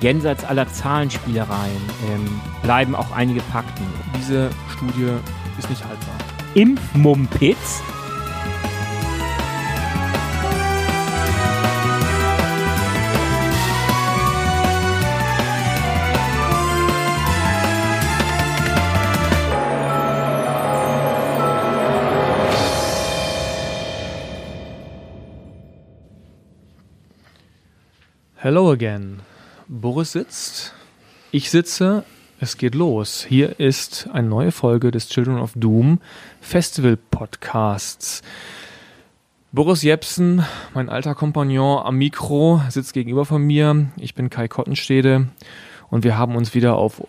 jenseits aller Zahlenspielereien ähm, bleiben auch einige Fakten. Diese Studie ist nicht haltbar. Impfmumpitz Hello again. Boris sitzt, ich sitze, es geht los. Hier ist eine neue Folge des Children of Doom Festival Podcasts. Boris Jepsen, mein alter Kompagnon am Mikro, sitzt gegenüber von mir. Ich bin Kai Kottenstede und wir haben uns wieder auf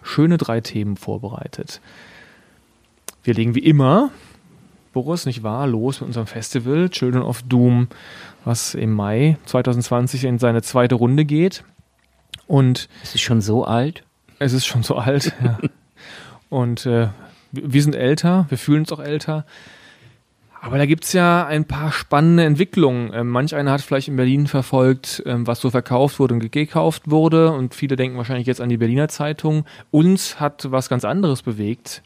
schöne drei Themen vorbereitet. Wir legen wie immer, Boris, nicht wahr, los mit unserem Festival Children of Doom was im Mai 2020 in seine zweite Runde geht. Und es ist schon so alt. Es ist schon so alt. ja. Und äh, wir sind älter, wir fühlen uns auch älter. Aber da gibt es ja ein paar spannende Entwicklungen. Ähm, manch einer hat vielleicht in Berlin verfolgt, ähm, was so verkauft wurde und gekauft wurde. Und viele denken wahrscheinlich jetzt an die Berliner Zeitung. Uns hat was ganz anderes bewegt.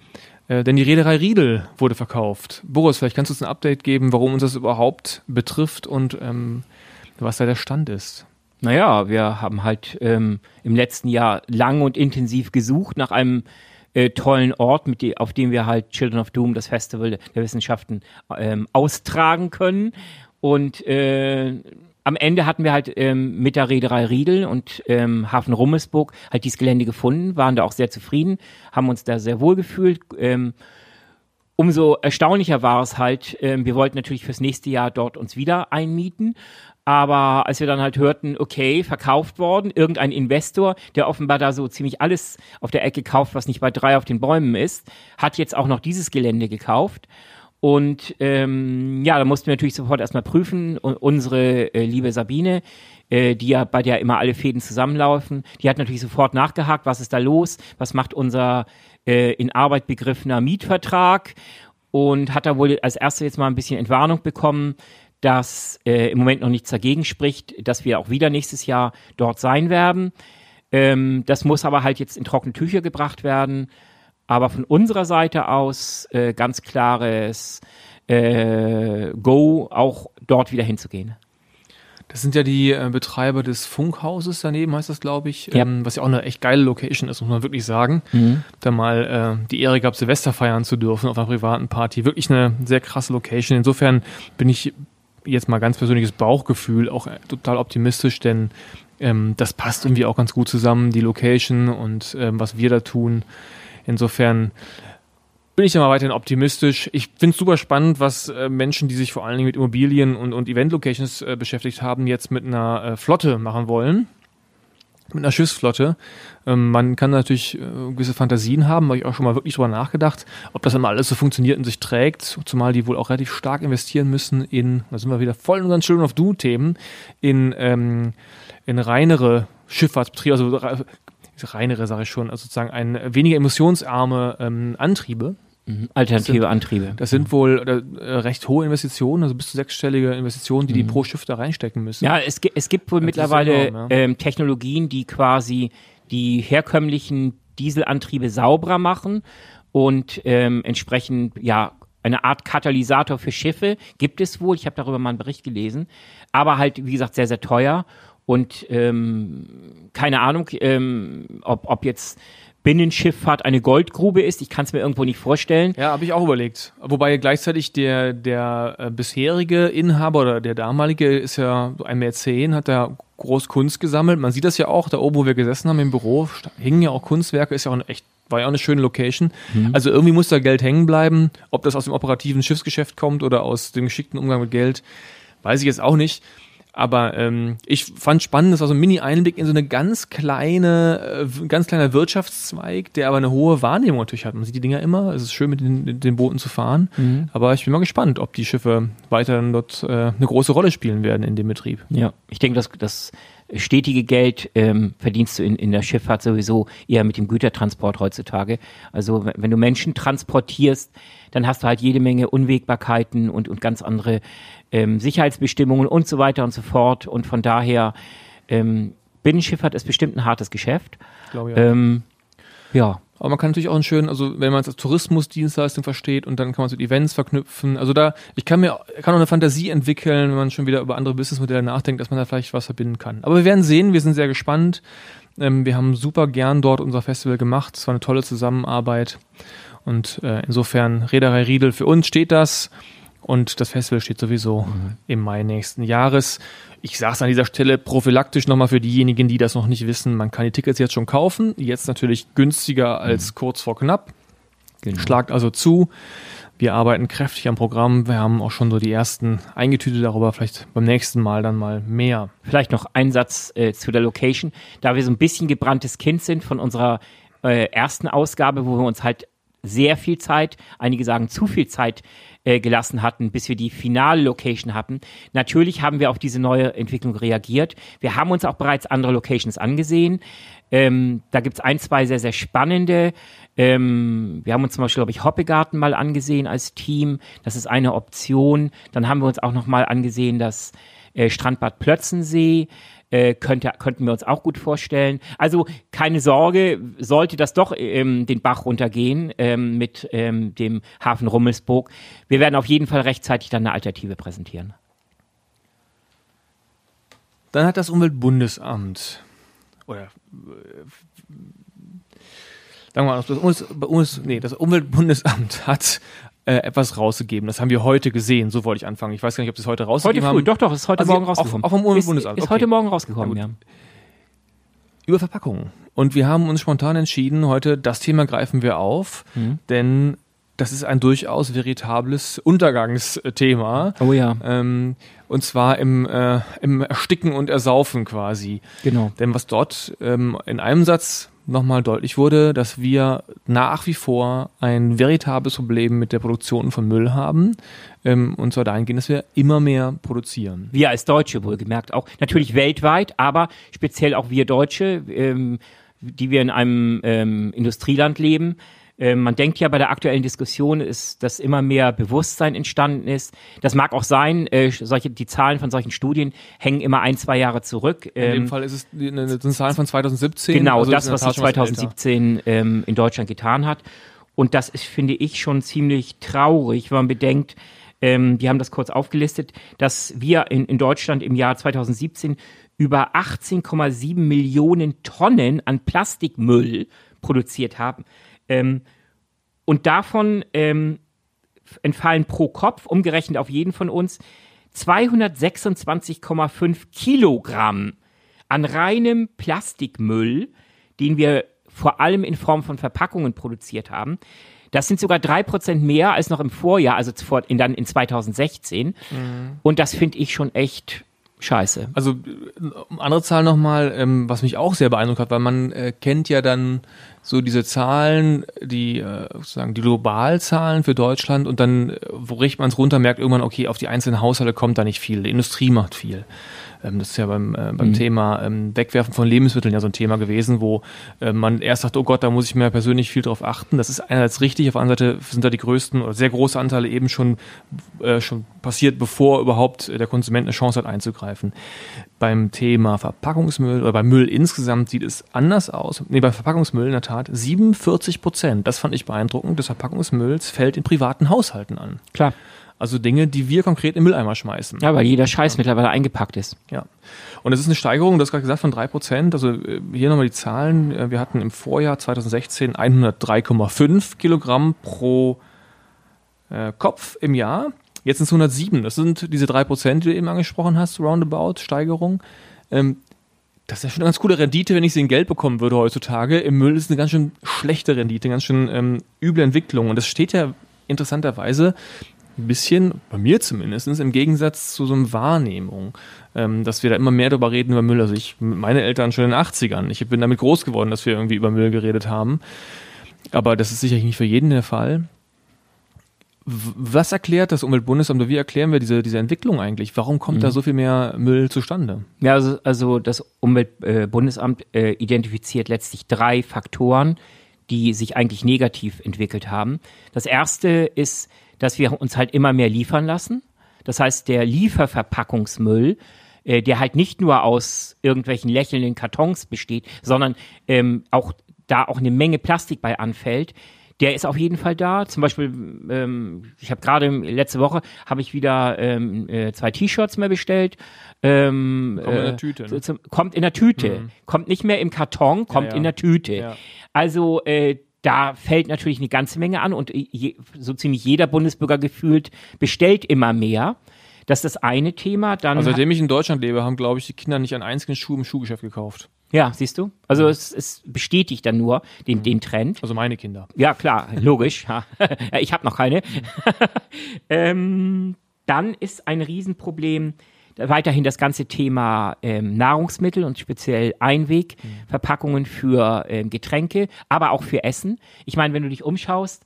Äh, denn die Reederei Riedel wurde verkauft. Boris, vielleicht kannst du uns ein Update geben, warum uns das überhaupt betrifft und ähm, was da der Stand ist. Naja, wir haben halt ähm, im letzten Jahr lang und intensiv gesucht nach einem äh, tollen Ort, mit die, auf dem wir halt Children of Doom, das Festival der Wissenschaften, ähm, austragen können. Und äh, am Ende hatten wir halt ähm, mit der Reederei Riedel und ähm, Hafen Rummelsburg halt dieses Gelände gefunden, waren da auch sehr zufrieden, haben uns da sehr wohl gefühlt. Ähm, umso erstaunlicher war es halt, ähm, wir wollten natürlich fürs nächste Jahr dort uns wieder einmieten. Aber als wir dann halt hörten, okay, verkauft worden, irgendein Investor, der offenbar da so ziemlich alles auf der Ecke kauft, was nicht bei drei auf den Bäumen ist, hat jetzt auch noch dieses Gelände gekauft. Und ähm, ja, da mussten wir natürlich sofort erstmal prüfen. Und unsere äh, liebe Sabine, äh, die ja bei der immer alle Fäden zusammenlaufen, die hat natürlich sofort nachgehakt, was ist da los, was macht unser äh, in Arbeit begriffener Mietvertrag und hat da wohl als erste jetzt mal ein bisschen Entwarnung bekommen, dass äh, im Moment noch nichts dagegen spricht, dass wir auch wieder nächstes Jahr dort sein werden. Ähm, das muss aber halt jetzt in trockene Tücher gebracht werden. Aber von unserer Seite aus äh, ganz klares äh, Go, auch dort wieder hinzugehen. Das sind ja die äh, Betreiber des Funkhauses daneben, heißt das, glaube ich. Ja. Ähm, was ja auch eine echt geile Location ist, muss man wirklich sagen. Mhm. Da mal äh, die Ehre gab, Silvester feiern zu dürfen auf einer privaten Party. Wirklich eine sehr krasse Location. Insofern bin ich jetzt mal ganz persönliches Bauchgefühl auch äh, total optimistisch, denn ähm, das passt irgendwie auch ganz gut zusammen, die Location und ähm, was wir da tun. Insofern bin ich immer weiterhin optimistisch. Ich finde es super spannend, was äh, Menschen, die sich vor allen Dingen mit Immobilien und, und Event-Locations äh, beschäftigt haben, jetzt mit einer äh, Flotte machen wollen. Mit einer Schiffsflotte. Ähm, man kann natürlich äh, gewisse Fantasien haben, habe ich auch schon mal wirklich drüber nachgedacht, ob das immer alles so funktioniert und sich trägt, zumal die wohl auch relativ stark investieren müssen in, da sind wir wieder voll in unseren Children of Do-Themen, in, ähm, in reinere Schifffahrtsbetriebe, also reinere, sage ich schon, also sozusagen ein weniger emissionsarme ähm, Antriebe. Mhm. Alternative sind, Antriebe. Das sind wohl äh, recht hohe Investitionen, also bis zu sechsstellige Investitionen, die mhm. die pro Schiff da reinstecken müssen. Ja, es, es gibt wohl das mittlerweile enorm, ja. ähm, Technologien, die quasi die herkömmlichen Dieselantriebe sauberer machen und ähm, entsprechend ja eine Art Katalysator für Schiffe gibt es wohl. Ich habe darüber mal einen Bericht gelesen, aber halt wie gesagt sehr sehr teuer und ähm, keine Ahnung, ähm, ob, ob jetzt Binnenschifffahrt eine Goldgrube ist. Ich kann es mir irgendwo nicht vorstellen. Ja, habe ich auch überlegt. Wobei gleichzeitig der, der äh, bisherige Inhaber oder der damalige ist ja ein Mäzen, hat da groß Kunst gesammelt. Man sieht das ja auch, da oben, wo wir gesessen haben im Büro, hingen ja auch Kunstwerke, ist ja auch eine echt, war ja auch eine schöne Location. Mhm. Also irgendwie muss da Geld hängen bleiben. Ob das aus dem operativen Schiffsgeschäft kommt oder aus dem geschickten Umgang mit Geld, weiß ich jetzt auch nicht. Aber ähm, ich fand spannend, das war so ein Mini-Einblick in so eine ganz kleine, äh, ganz kleiner Wirtschaftszweig, der aber eine hohe Wahrnehmung natürlich hat. Man sieht die Dinger immer, es ist schön mit den, den Booten zu fahren. Mhm. Aber ich bin mal gespannt, ob die Schiffe weiterhin dort äh, eine große Rolle spielen werden in dem Betrieb. Ja, ich denke, dass das stetige Geld ähm, verdienst du in, in der Schifffahrt sowieso eher mit dem Gütertransport heutzutage. Also wenn du Menschen transportierst, dann hast du halt jede Menge Unwägbarkeiten und, und ganz andere ähm, Sicherheitsbestimmungen und so weiter und so fort. Und von daher ähm, Binnenschifffahrt ist bestimmt ein hartes Geschäft. Glaube ich auch. Ähm, ja. Aber man kann natürlich auch einen schönen, also wenn man es als Tourismusdienstleistung versteht und dann kann man es mit Events verknüpfen. Also da, ich kann mir, kann auch eine Fantasie entwickeln, wenn man schon wieder über andere Businessmodelle nachdenkt, dass man da vielleicht was verbinden kann. Aber wir werden sehen, wir sind sehr gespannt. Ähm, wir haben super gern dort unser Festival gemacht. Es war eine tolle Zusammenarbeit. Und äh, insofern, Reederei Riedel, für uns steht das. Und das Festival steht sowieso mhm. im Mai nächsten Jahres. Ich sage es an dieser Stelle prophylaktisch nochmal für diejenigen, die das noch nicht wissen. Man kann die Tickets jetzt schon kaufen. Jetzt natürlich günstiger als mhm. kurz vor knapp. Genau. Schlagt also zu. Wir arbeiten kräftig am Programm. Wir haben auch schon so die ersten eingetütet darüber. Vielleicht beim nächsten Mal dann mal mehr. Vielleicht noch ein Satz äh, zu der Location. Da wir so ein bisschen gebranntes Kind sind von unserer äh, ersten Ausgabe, wo wir uns halt sehr viel Zeit, einige sagen zu viel Zeit äh, gelassen hatten, bis wir die finale Location hatten. Natürlich haben wir auf diese neue Entwicklung reagiert. Wir haben uns auch bereits andere Locations angesehen. Ähm, da gibt's ein, zwei sehr, sehr spannende. Ähm, wir haben uns zum Beispiel, glaube ich, Hoppegarten mal angesehen als Team. Das ist eine Option. Dann haben wir uns auch noch mal angesehen, das äh, Strandbad Plötzensee äh, könnte, könnten wir uns auch gut vorstellen. Also keine Sorge, sollte das doch ähm, den Bach runtergehen ähm, mit ähm, dem Hafen Rummelsburg. Wir werden auf jeden Fall rechtzeitig dann eine Alternative präsentieren. Dann hat das Umweltbundesamt oder äh, sagen wir mal, das, Bundes, nee, das Umweltbundesamt hat äh, etwas rausgegeben. Das haben wir heute gesehen. So wollte ich anfangen. Ich weiß gar nicht, ob das heute rausgegeben heute früh. haben. Doch, doch, ist heute also Morgen rausgekommen. Auch, auch vom Umweltbundesamt. Ist, ist okay. heute Morgen rausgekommen, ja. Über Verpackungen. Und wir haben uns spontan entschieden, heute das Thema greifen wir auf, mhm. denn das ist ein durchaus veritables Untergangsthema. Oh ja. Ähm, und zwar im, äh, im Ersticken und Ersaufen quasi. Genau. Denn was dort ähm, in einem Satz nochmal deutlich wurde, dass wir nach wie vor ein veritables Problem mit der Produktion von Müll haben. Ähm, und zwar dahingehend, dass wir immer mehr produzieren. Wir als Deutsche wohlgemerkt auch. Natürlich weltweit, aber speziell auch wir Deutsche, ähm, die wir in einem ähm, Industrieland leben, ähm, man denkt ja bei der aktuellen Diskussion ist, dass immer mehr Bewusstsein entstanden ist. Das mag auch sein, äh, solche, die Zahlen von solchen Studien hängen immer ein, zwei Jahre zurück. Ähm, in dem ähm, Fall ist es eine, eine Zahlen von 2017. Genau, also das, was sich 2017 ähm, in Deutschland getan hat. Und das ist, finde ich, schon ziemlich traurig, wenn man bedenkt, ähm, die haben das kurz aufgelistet, dass wir in, in Deutschland im Jahr 2017 über 18,7 Millionen Tonnen an Plastikmüll produziert haben. Ähm, und davon ähm, entfallen pro Kopf, umgerechnet auf jeden von uns, 226,5 Kilogramm an reinem Plastikmüll, den wir vor allem in Form von Verpackungen produziert haben. Das sind sogar drei Prozent mehr als noch im Vorjahr, also in, dann in 2016. Mhm. Und das finde ich schon echt scheiße. Also andere Zahl nochmal, ähm, was mich auch sehr beeindruckt hat, weil man äh, kennt ja dann so diese Zahlen, die äh, sozusagen die Globalzahlen für Deutschland und dann, äh, wo richtet man es runter, merkt irgendwann, okay, auf die einzelnen Haushalte kommt da nicht viel, die Industrie macht viel. Ähm, das ist ja beim, äh, beim mhm. Thema ähm, Wegwerfen von Lebensmitteln ja so ein Thema gewesen, wo äh, man erst sagt, oh Gott, da muss ich mir persönlich viel drauf achten. Das ist einerseits richtig, auf der anderen Seite sind da die größten oder sehr große Anteile eben schon, äh, schon passiert, bevor überhaupt der Konsument eine Chance hat einzugreifen. Beim Thema Verpackungsmüll oder beim Müll insgesamt sieht es anders aus. Nee, beim Verpackungsmüll in der Tat 47 Prozent, das fand ich beeindruckend, des Verpackungsmülls fällt in privaten Haushalten an. Klar. Also Dinge, die wir konkret im Mülleimer schmeißen. Ja, weil jeder Scheiß ja. mittlerweile eingepackt ist. Ja. Und es ist eine Steigerung, du hast gerade gesagt, von drei Prozent. Also äh, hier nochmal die Zahlen. Äh, wir hatten im Vorjahr 2016 103,5 Kilogramm pro äh, Kopf im Jahr. Jetzt sind es 107. Das sind diese drei Prozent, die du eben angesprochen hast, roundabout, Steigerung. Ähm, das ist ja schon eine ganz coole Rendite, wenn ich sie in Geld bekommen würde heutzutage. Im Müll ist eine ganz schön schlechte Rendite, eine ganz schön ähm, üble Entwicklung. Und das steht ja interessanterweise ein bisschen, bei mir zumindest, im Gegensatz zu so einer Wahrnehmung, ähm, dass wir da immer mehr darüber reden über Müll. Also ich, meine Eltern schon in den 80ern. Ich bin damit groß geworden, dass wir irgendwie über Müll geredet haben. Aber das ist sicherlich nicht für jeden der Fall. Was erklärt das Umweltbundesamt oder wie erklären wir diese, diese Entwicklung eigentlich? Warum kommt mhm. da so viel mehr Müll zustande? Ja, also, also das Umweltbundesamt äh, identifiziert letztlich drei Faktoren, die sich eigentlich negativ entwickelt haben. Das erste ist dass wir uns halt immer mehr liefern lassen. Das heißt, der Lieferverpackungsmüll äh, der halt nicht nur aus irgendwelchen lächelnden Kartons besteht, sondern ähm, auch da auch eine Menge Plastik bei anfällt, der ist auf jeden Fall da. Zum Beispiel, ähm, ich habe gerade letzte Woche habe ich wieder ähm, äh, zwei T-Shirts mehr bestellt. Ähm, kommt in der äh, Tüte. Ne? Kommt in der Tüte. Mhm. Kommt nicht mehr im Karton, kommt ja, ja. in der Tüte. Ja. Also äh, da fällt natürlich eine ganze Menge an und je, so ziemlich jeder Bundesbürger gefühlt bestellt immer mehr. Das ist das eine Thema. Dann also seitdem ich in Deutschland lebe, haben, glaube ich, die Kinder nicht einen einzigen Schuh im Schuhgeschäft gekauft. Ja, siehst du? Also es, es bestätigt dann nur den, mhm. den Trend. Also meine Kinder. Ja, klar, logisch. ich habe noch keine. ähm, dann ist ein Riesenproblem weiterhin das ganze Thema ähm, Nahrungsmittel und speziell Einwegverpackungen für ähm, Getränke, aber auch für Essen. Ich meine, wenn du dich umschaust,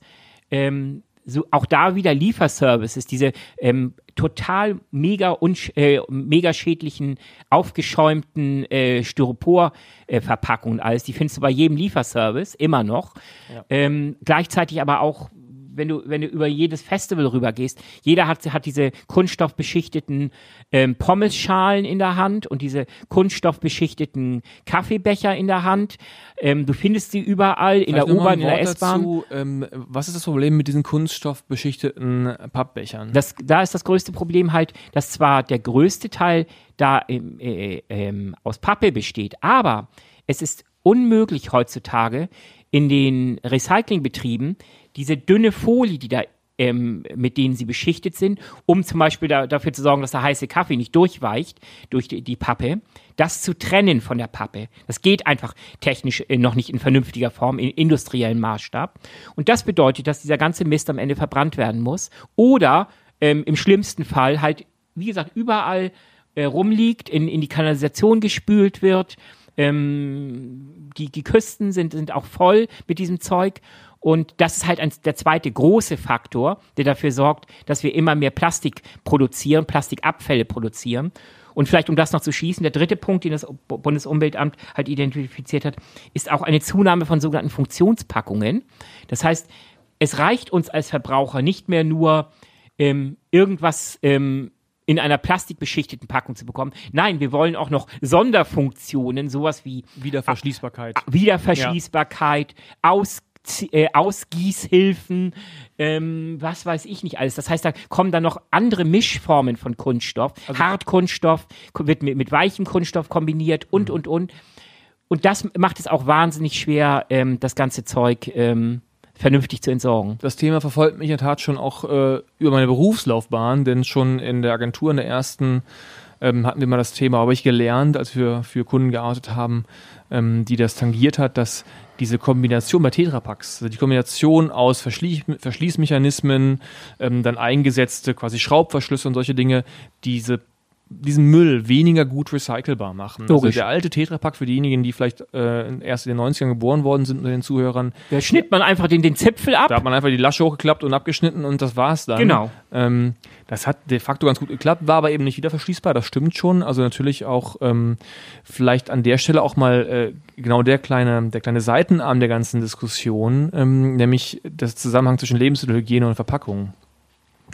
ähm, so auch da wieder Lieferservices, diese ähm, total mega, äh, mega schädlichen, aufgeschäumten äh, Styropor-Verpackungen äh, alles. Die findest du bei jedem Lieferservice immer noch. Ja. Ähm, gleichzeitig aber auch wenn du, wenn du über jedes Festival rübergehst, jeder hat, hat diese kunststoffbeschichteten ähm, Pommesschalen in der Hand und diese kunststoffbeschichteten Kaffeebecher in der Hand. Ähm, du findest sie überall in Vielleicht der U-Bahn, in der S-Bahn. Ähm, was ist das Problem mit diesen kunststoffbeschichteten Pappbechern? Das, da ist das größte Problem halt, dass zwar der größte Teil da äh, äh, aus Pappe besteht, aber es ist unmöglich heutzutage in den Recyclingbetrieben diese dünne Folie, die da ähm, mit denen sie beschichtet sind, um zum Beispiel da, dafür zu sorgen, dass der heiße Kaffee nicht durchweicht durch die, die, Pappe, das zu trennen von der Pappe. Das geht einfach technisch äh, noch nicht in vernünftiger Form, in industriellen Maßstab. Und das bedeutet, dass dieser ganze Mist am Ende verbrannt werden muss oder ähm, im schlimmsten Fall halt, wie gesagt, überall äh, rumliegt, in, in die Kanalisation gespült wird. Ähm, die, die Küsten sind, sind auch voll mit diesem Zeug. Und das ist halt ein, der zweite große Faktor, der dafür sorgt, dass wir immer mehr Plastik produzieren, Plastikabfälle produzieren. Und vielleicht, um das noch zu schießen, der dritte Punkt, den das Bundesumweltamt halt identifiziert hat, ist auch eine Zunahme von sogenannten Funktionspackungen. Das heißt, es reicht uns als Verbraucher nicht mehr nur ähm, irgendwas ähm, in einer plastikbeschichteten Packung zu bekommen. Nein, wir wollen auch noch Sonderfunktionen, sowas wie Wiederverschließbarkeit, Wiederverschließbarkeit, ja. Aus äh, Ausgießhilfen, ähm, was weiß ich nicht alles. Das heißt, da kommen dann noch andere Mischformen von Kunststoff. Also Hartkunststoff wird mit, mit weichem Kunststoff kombiniert und, mhm. und, und. Und das macht es auch wahnsinnig schwer, ähm, das ganze Zeug ähm, vernünftig zu entsorgen. Das Thema verfolgt mich in der Tat schon auch äh, über meine Berufslaufbahn, denn schon in der Agentur in der ersten ähm, hatten wir mal das Thema, habe ich gelernt, als wir für Kunden gearbeitet haben, ähm, die das tangiert hat, dass diese Kombination bei Tetrapacks, also die Kombination aus Verschlie Verschließmechanismen, ähm, dann eingesetzte quasi Schraubverschlüsse und solche Dinge, diese diesen Müll weniger gut recycelbar machen. Also Logisch. Also der alte Tetrapack für diejenigen, die vielleicht äh, erst in den 90ern geboren worden sind unter den Zuhörern. Da schnitt man einfach den, den Zipfel ab. Da hat man einfach die Lasche hochgeklappt und abgeschnitten und das war's dann. Genau. Ähm, das hat de facto ganz gut geklappt, war aber eben nicht wieder verschließbar, das stimmt schon. Also natürlich auch ähm, vielleicht an der Stelle auch mal äh, genau der kleine, der kleine Seitenarm der ganzen Diskussion, ähm, nämlich das Zusammenhang zwischen Lebensmittelhygiene und Verpackung.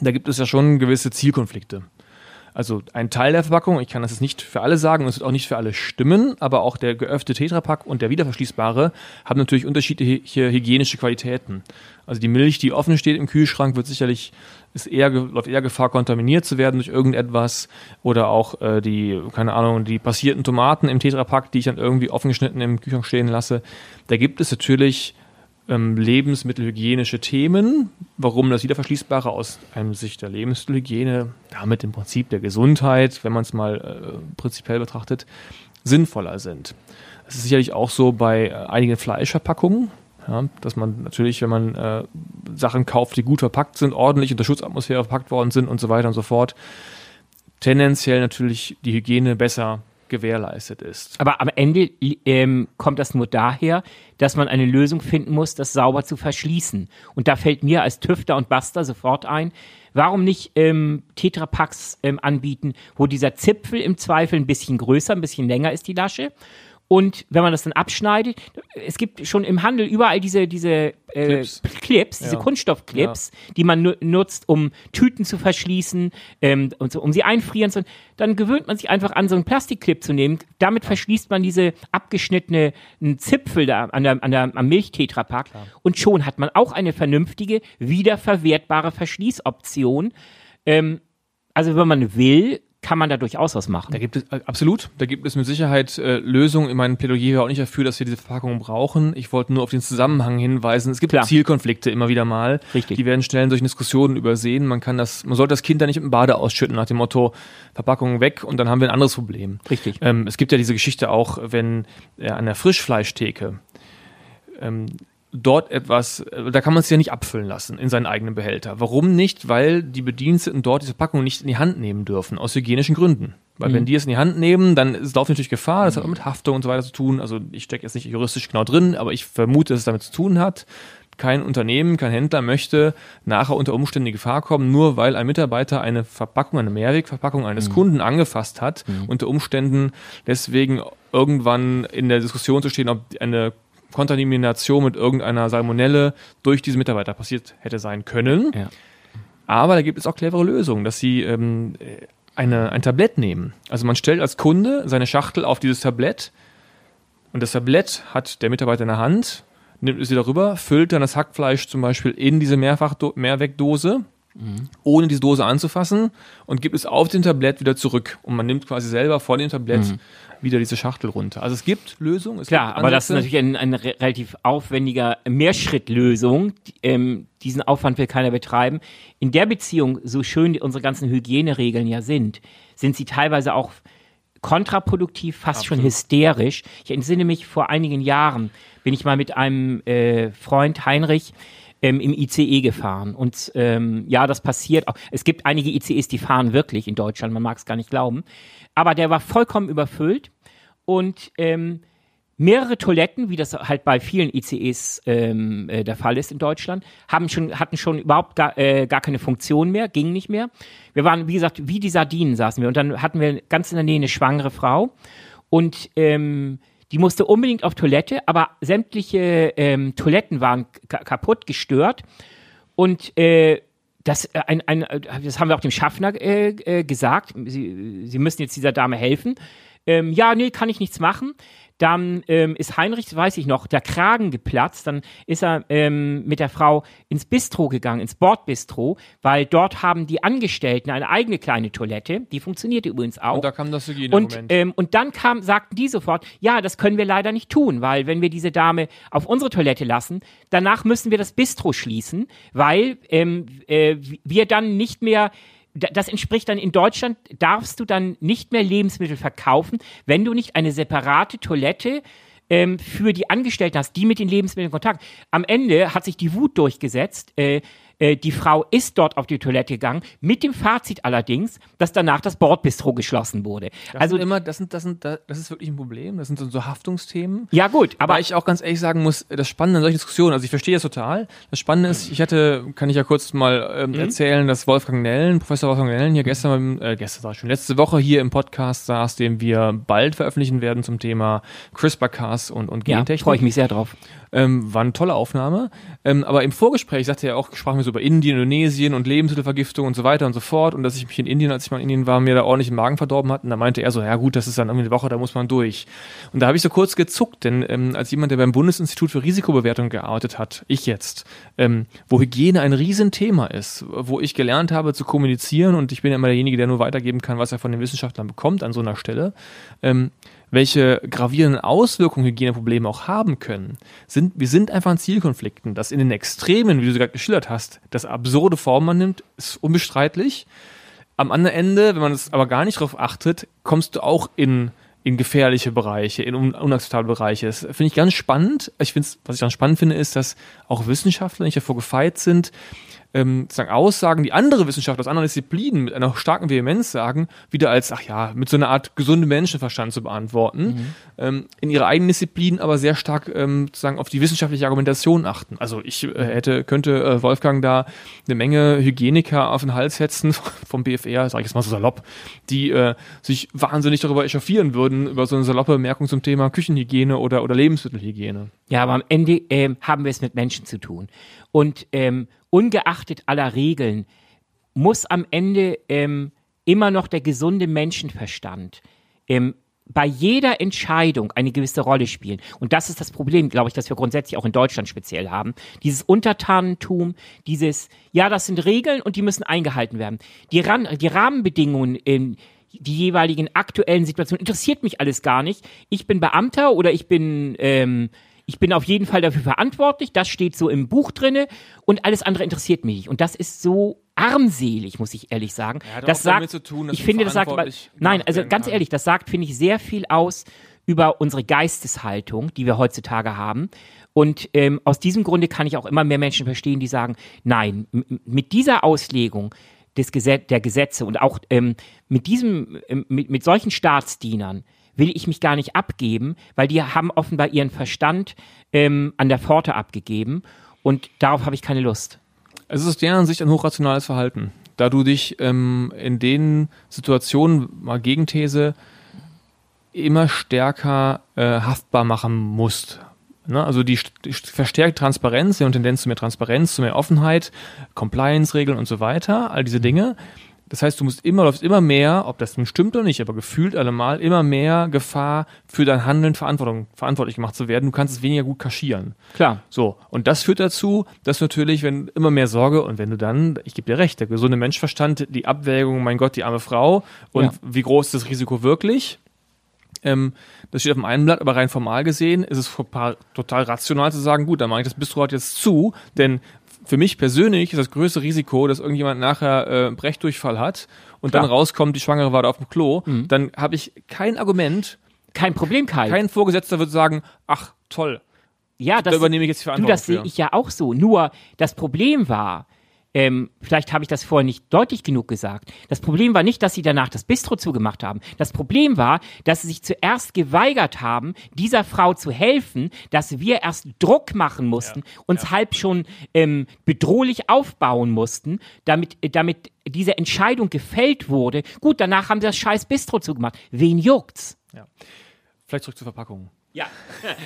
Da gibt es ja schon gewisse Zielkonflikte. Also ein Teil der Verpackung, ich kann das jetzt nicht für alle sagen und es wird auch nicht für alle stimmen, aber auch der geöffnete Tetrapack und der wiederverschließbare haben natürlich unterschiedliche hygienische Qualitäten. Also die Milch, die offen steht im Kühlschrank, wird sicherlich ist eher läuft eher Gefahr kontaminiert zu werden durch irgendetwas oder auch äh, die keine Ahnung die passierten Tomaten im Tetrapack, die ich dann irgendwie offen geschnitten im Kühlschrank stehen lasse. Da gibt es natürlich ähm, lebensmittelhygienische Themen, warum das Wiederverschließbare aus einem Sicht der Lebensmittelhygiene, damit im Prinzip der Gesundheit, wenn man es mal äh, prinzipiell betrachtet, sinnvoller sind. Es ist sicherlich auch so bei äh, einigen Fleischverpackungen, ja, dass man natürlich, wenn man äh, Sachen kauft, die gut verpackt sind, ordentlich in der Schutzatmosphäre verpackt worden sind und so weiter und so fort, tendenziell natürlich die Hygiene besser gewährleistet ist. Aber am Ende ähm, kommt das nur daher, dass man eine Lösung finden muss, das sauber zu verschließen. Und da fällt mir als Tüfter und Buster sofort ein, warum nicht ähm, Tetrapacks ähm, anbieten, wo dieser Zipfel im Zweifel ein bisschen größer, ein bisschen länger ist, die Lasche Und wenn man das dann abschneidet, es gibt schon im Handel überall diese, diese äh, Clips, Clips diese ja. Kunststoffclips, ja. die man nutzt, um Tüten zu verschließen, ähm, und so, um sie einfrieren zu Dann gewöhnt man sich einfach an, so einen Plastikclip zu nehmen. Damit verschließt man diese abgeschnittene Zipfel da an der, an der, am Milchtetrapack. Und schon hat man auch eine vernünftige, wiederverwertbare Verschließoption. Ähm, also wenn man will, kann man da durchaus was machen. Da gibt es äh, absolut, da gibt es mit Sicherheit äh, Lösungen. In meinem Plädoyer war auch nicht dafür, dass wir diese Verpackungen brauchen. Ich wollte nur auf den Zusammenhang hinweisen. Es gibt Klar. Zielkonflikte immer wieder mal. Richtig. Die werden schnell in solchen Diskussionen übersehen. Man kann das, man sollte das Kind da nicht im Bade ausschütten nach dem Motto Verpackungen weg und dann haben wir ein anderes Problem. Richtig. Ähm, es gibt ja diese Geschichte auch, wenn äh, an der Frischfleischtheke ähm, dort etwas, da kann man es ja nicht abfüllen lassen in seinen eigenen Behälter. Warum nicht? Weil die Bediensteten dort diese Packung nicht in die Hand nehmen dürfen, aus hygienischen Gründen. Weil mhm. wenn die es in die Hand nehmen, dann ist, läuft natürlich Gefahr, das hat auch mit Haftung und so weiter zu tun. Also ich stecke jetzt nicht juristisch genau drin, aber ich vermute, dass es damit zu tun hat. Kein Unternehmen, kein Händler möchte nachher unter Umständen in Gefahr kommen, nur weil ein Mitarbeiter eine Verpackung, eine Mehrwegverpackung eines mhm. Kunden angefasst hat, mhm. unter Umständen deswegen irgendwann in der Diskussion zu stehen, ob eine Kontamination mit irgendeiner Salmonelle durch diese Mitarbeiter passiert hätte sein können. Ja. Aber da gibt es auch clevere Lösungen, dass sie ähm, eine, ein Tablett nehmen. Also man stellt als Kunde seine Schachtel auf dieses Tablett und das Tablett hat der Mitarbeiter in der Hand, nimmt es wieder rüber, füllt dann das Hackfleisch zum Beispiel in diese Mehrfach Mehrwegdose, mhm. ohne diese Dose anzufassen und gibt es auf dem Tablett wieder zurück. Und man nimmt quasi selber von dem Tablett mhm wieder diese Schachtel runter. Also es gibt Lösungen. Es Klar, gibt aber das ist natürlich ein, ein relativ aufwendiger Mehrschrittlösung. Ähm, diesen Aufwand will keiner betreiben. In der Beziehung, so schön unsere ganzen Hygieneregeln ja sind, sind sie teilweise auch kontraproduktiv, fast Absolut. schon hysterisch. Ich entsinne mich, vor einigen Jahren bin ich mal mit einem äh, Freund Heinrich ähm, im ICE gefahren. Und ähm, ja, das passiert auch. Es gibt einige ICEs, die fahren wirklich in Deutschland, man mag es gar nicht glauben. Aber der war vollkommen überfüllt und ähm, mehrere Toiletten, wie das halt bei vielen ICEs ähm, äh, der Fall ist in Deutschland, haben schon, hatten schon überhaupt gar, äh, gar keine Funktion mehr, ging nicht mehr. Wir waren, wie gesagt, wie die Sardinen saßen wir und dann hatten wir ganz in der Nähe eine schwangere Frau und ähm, die musste unbedingt auf Toilette, aber sämtliche ähm, Toiletten waren kaputt, gestört und äh, das, äh, ein, ein, äh, das haben wir auch dem Schaffner äh, äh, gesagt. Sie, Sie müssen jetzt dieser Dame helfen. Ähm, ja, nee, kann ich nichts machen. Dann ähm, ist Heinrich, weiß ich noch, der Kragen geplatzt. Dann ist er ähm, mit der Frau ins Bistro gegangen, ins Bordbistro, weil dort haben die Angestellten eine eigene kleine Toilette. Die funktionierte übrigens auch. Und da kam das Hygienemoment. Und, ähm, und dann kam, sagten die sofort, ja, das können wir leider nicht tun, weil wenn wir diese Dame auf unsere Toilette lassen, danach müssen wir das Bistro schließen, weil ähm, äh, wir dann nicht mehr das entspricht dann in Deutschland, darfst du dann nicht mehr Lebensmittel verkaufen, wenn du nicht eine separate Toilette ähm, für die Angestellten hast, die mit den Lebensmitteln in Kontakt. Am Ende hat sich die Wut durchgesetzt. Äh, äh, die Frau ist dort auf die Toilette gegangen, mit dem Fazit allerdings, dass danach das Bordbistro geschlossen wurde. Das also immer, das sind, das sind, das ist wirklich ein Problem. Das sind so, Haftungsthemen. Ja gut, aber ich auch ganz ehrlich sagen muss, das Spannende an solchen Diskussionen, also ich verstehe es total. Das Spannende ist, ich hatte, kann ich ja kurz mal ähm, mhm. erzählen, dass Wolfgang Nellen, Professor Wolfgang Nellen hier gestern, äh, gestern war schon letzte Woche hier im Podcast saß, den wir bald veröffentlichen werden zum Thema CRISPR-Cas und und Gentechnik. Ja, freue ich mich sehr drauf. Ähm, war eine tolle Aufnahme. Ähm, aber im Vorgespräch sagte er auch, sprachen wir so über Indien, Indonesien und Lebensmittelvergiftung und so weiter und so fort. Und dass ich mich in Indien, als ich mal in Indien war, mir da ordentlich den Magen verdorben hat. Und da meinte er so, ja gut, das ist dann irgendwie eine Woche, da muss man durch. Und da habe ich so kurz gezuckt, denn ähm, als jemand, der beim Bundesinstitut für Risikobewertung gearbeitet hat, ich jetzt, ähm, wo Hygiene ein Riesenthema ist, wo ich gelernt habe zu kommunizieren und ich bin ja immer derjenige, der nur weitergeben kann, was er von den Wissenschaftlern bekommt an so einer Stelle. Ähm, welche gravierenden Auswirkungen Hygieneprobleme auch haben können, sind, wir sind einfach in Zielkonflikten. Das in den Extremen, wie du gerade geschildert hast, das absurde Form man nimmt, ist unbestreitlich. Am anderen Ende, wenn man es aber gar nicht darauf achtet, kommst du auch in in gefährliche Bereiche, in unakzeptable Bereiche. Das finde ich ganz spannend. Ich finde, was ich ganz spannend finde, ist, dass auch Wissenschaftler nicht davor gefeit sind, ähm, sozusagen Aussagen, die andere Wissenschaftler aus anderen Disziplinen mit einer starken Vehemenz sagen, wieder als, ach ja, mit so einer Art gesunden Menschenverstand zu beantworten, mhm. ähm, in ihrer eigenen Disziplin aber sehr stark ähm, sozusagen auf die wissenschaftliche Argumentation achten. Also ich äh, hätte, könnte äh, Wolfgang da eine Menge Hygieniker auf den Hals setzen, vom BFR, sage ich jetzt mal so salopp, die äh, sich wahnsinnig darüber echauffieren würden, über so eine saloppe Bemerkung zum Thema Küchenhygiene oder, oder Lebensmittelhygiene. Ja, aber am Ende ähm, haben wir es mit Menschen zu tun. Und ähm, ungeachtet aller Regeln muss am Ende ähm, immer noch der gesunde Menschenverstand ähm, bei jeder Entscheidung eine gewisse Rolle spielen. Und das ist das Problem, glaube ich, das wir grundsätzlich auch in Deutschland speziell haben. Dieses Untertanentum, dieses, ja, das sind Regeln und die müssen eingehalten werden. Die, Ran die Rahmenbedingungen in die jeweiligen aktuellen Situationen interessiert mich alles gar nicht. Ich bin Beamter oder ich bin ähm, ich bin auf jeden Fall dafür verantwortlich, das steht so im Buch drinne und alles andere interessiert mich nicht. Und das ist so armselig, muss ich ehrlich sagen. Ja, das sagt, tun, ich finde, das sagt nein, also ganz ehrlich, das sagt, finde ich, sehr viel aus über unsere Geisteshaltung, die wir heutzutage haben. Und ähm, aus diesem Grunde kann ich auch immer mehr Menschen verstehen, die sagen, nein, mit dieser Auslegung des Gesetz der Gesetze und auch ähm, mit diesem, ähm, mit, mit solchen Staatsdienern will ich mich gar nicht abgeben, weil die haben offenbar ihren Verstand ähm, an der Pforte abgegeben und darauf habe ich keine Lust. Es ist aus deren Sicht ein hochrationales Verhalten, da du dich ähm, in den Situationen, mal Gegenthese, immer stärker äh, haftbar machen musst. Ne? Also die, die verstärkt Transparenz, die Tendenz zu mehr Transparenz, zu mehr Offenheit, Compliance-Regeln und so weiter, all diese Dinge das heißt, du musst immer, läufst immer mehr, ob das nun stimmt oder nicht, aber gefühlt allemal immer mehr Gefahr für dein Handeln Verantwortung, verantwortlich gemacht zu werden. Du kannst es weniger gut kaschieren. Klar. So. Und das führt dazu, dass natürlich, wenn immer mehr Sorge und wenn du dann, ich gebe dir recht, der gesunde Menschverstand, die Abwägung, mein Gott, die arme Frau und ja. wie groß ist das Risiko wirklich? Ähm, das steht auf dem einen Blatt, aber rein formal gesehen ist es total rational zu sagen, gut, dann mache ich das Bistro halt jetzt zu, denn für mich persönlich ist das größte Risiko, dass irgendjemand nachher äh, Brechdurchfall hat und Klar. dann rauskommt, die Schwangere war da auf dem Klo, mhm. dann habe ich kein Argument. Kein Problem, Kai. Kein Vorgesetzter wird sagen, ach toll. Ja, das, da übernehme ich jetzt Verantwortung. Du, das sehe ich ja auch so. Nur das Problem war, ähm, vielleicht habe ich das vorher nicht deutlich genug gesagt. Das Problem war nicht, dass sie danach das Bistro zugemacht haben. Das Problem war, dass sie sich zuerst geweigert haben, dieser Frau zu helfen, dass wir erst Druck machen mussten, ja, uns ja. halb schon ähm, bedrohlich aufbauen mussten, damit, damit diese Entscheidung gefällt wurde. Gut, danach haben sie das scheiß Bistro zugemacht. Wen juckt's? Ja. Vielleicht zurück zur Verpackung. Ja.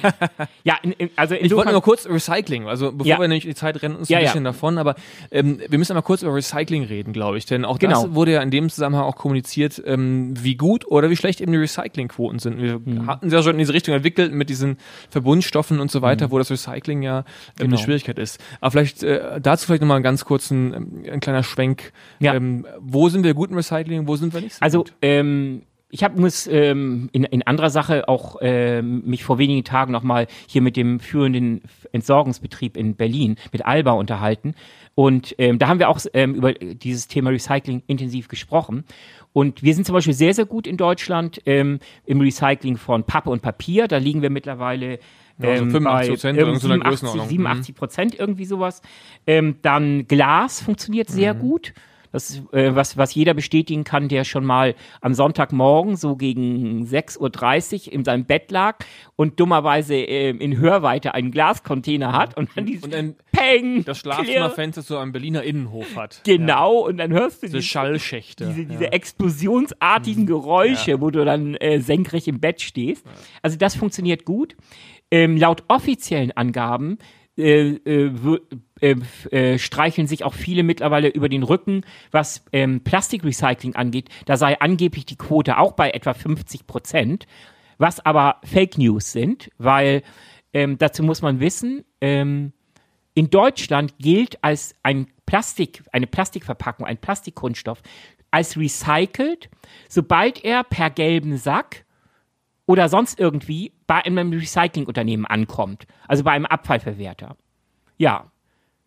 ja, in, in, also ich wollte nur kurz Recycling, also bevor ja. wir nämlich die Zeit rennen uns ja, ein bisschen ja. davon, aber ähm, wir müssen mal kurz über Recycling reden, glaube ich, denn auch genau. das wurde ja in dem Zusammenhang auch kommuniziert, ähm, wie gut oder wie schlecht eben die Recyclingquoten sind. Wir mhm. hatten ja schon in diese Richtung entwickelt mit diesen Verbundstoffen und so weiter, mhm. wo das Recycling ja ähm, genau. eine Schwierigkeit ist. Aber vielleicht äh, dazu vielleicht nochmal einen ganz kurzen, ähm, ein kleiner Schwenk. Ja. Ähm, wo sind wir gut im Recycling, wo sind wir nicht so also, gut? Also ähm, ich habe muss ähm, in, in anderer Sache auch ähm, mich vor wenigen Tagen nochmal hier mit dem führenden Entsorgungsbetrieb in Berlin, mit Alba unterhalten. Und ähm, da haben wir auch ähm, über dieses Thema Recycling intensiv gesprochen. Und wir sind zum Beispiel sehr, sehr gut in Deutschland ähm, im Recycling von Pappe und Papier. Da liegen wir mittlerweile ja, also 85 Prozent, ähm, 87, 87 Prozent, irgendwie sowas. Ähm, dann Glas funktioniert sehr mhm. gut. Das, äh, was, was jeder bestätigen kann, der schon mal am Sonntagmorgen so gegen 6.30 Uhr in seinem Bett lag und dummerweise äh, in Hörweite einen Glascontainer hat und dann dieses und ein, Peng, das Schlafzimmerfenster zu einem Berliner Innenhof hat. Genau, ja. und dann hörst du diese die, Schallschächte. Diese, diese ja. explosionsartigen mhm. Geräusche, ja. wo du dann äh, senkrecht im Bett stehst. Also das funktioniert gut. Ähm, laut offiziellen Angaben äh, äh, äh, streicheln sich auch viele mittlerweile über den Rücken, was ähm, Plastikrecycling angeht. Da sei angeblich die Quote auch bei etwa 50 Prozent, was aber Fake News sind, weil ähm, dazu muss man wissen, ähm, in Deutschland gilt als ein Plastik, eine Plastikverpackung, ein Plastikkunststoff als recycelt, sobald er per gelben Sack oder sonst irgendwie bei einem Recyclingunternehmen ankommt, also bei einem Abfallverwerter. Ja,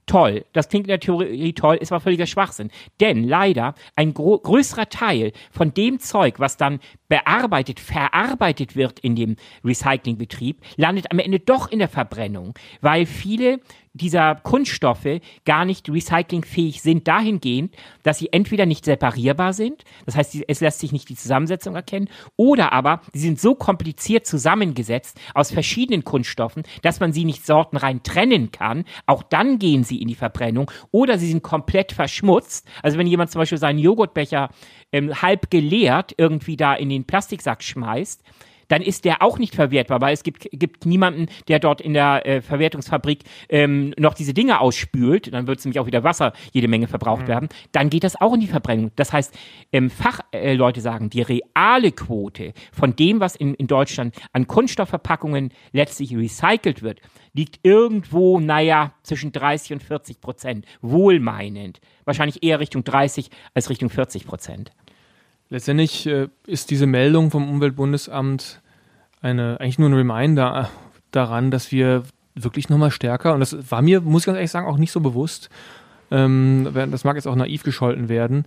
toll. Das klingt in der Theorie toll, ist aber völliger Schwachsinn. Denn leider ein größerer Teil von dem Zeug, was dann bearbeitet, verarbeitet wird in dem Recyclingbetrieb, landet am Ende doch in der Verbrennung, weil viele dieser Kunststoffe gar nicht recyclingfähig sind dahingehend, dass sie entweder nicht separierbar sind, das heißt, es lässt sich nicht die Zusammensetzung erkennen, oder aber sie sind so kompliziert zusammengesetzt aus verschiedenen Kunststoffen, dass man sie nicht sortenrein trennen kann. Auch dann gehen sie in die Verbrennung oder sie sind komplett verschmutzt. Also wenn jemand zum Beispiel seinen Joghurtbecher ähm, halb geleert irgendwie da in den Plastiksack schmeißt, dann ist der auch nicht verwertbar, weil es gibt, gibt niemanden, der dort in der äh, Verwertungsfabrik ähm, noch diese Dinge ausspült. Dann wird es nämlich auch wieder Wasser jede Menge verbraucht mhm. werden. Dann geht das auch in die Verbrennung. Das heißt, ähm, Fachleute äh, sagen, die reale Quote von dem, was in, in Deutschland an Kunststoffverpackungen letztlich recycelt wird, liegt irgendwo, naja, zwischen 30 und 40 Prozent. Wohlmeinend. Wahrscheinlich eher Richtung 30 als Richtung 40 Prozent. Letztendlich äh, ist diese Meldung vom Umweltbundesamt eine, eigentlich nur ein Reminder äh, daran, dass wir wirklich nochmal stärker, und das war mir, muss ich ganz ehrlich sagen, auch nicht so bewusst, ähm, das mag jetzt auch naiv gescholten werden,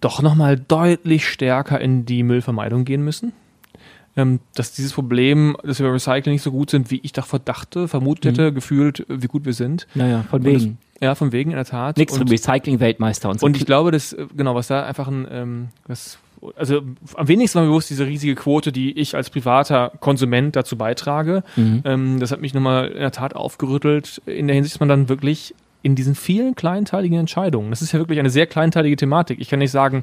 doch nochmal deutlich stärker in die Müllvermeidung gehen müssen. Ähm, dass dieses Problem, dass wir Recycling nicht so gut sind, wie ich davor dachte, vermutet mhm. hätte, gefühlt, wie gut wir sind. Naja, von wegen. Ja, von wegen, in der Tat. Nichts für Recycling-Weltmeister und so. Und ich glaube, dass, genau, was da einfach ein, ähm, was, also am wenigsten war mir bewusst diese riesige Quote, die ich als privater Konsument dazu beitrage. Mhm. Ähm, das hat mich nochmal in der Tat aufgerüttelt, in der Hinsicht, dass man dann wirklich in diesen vielen kleinteiligen Entscheidungen. Das ist ja wirklich eine sehr kleinteilige Thematik. Ich kann nicht sagen,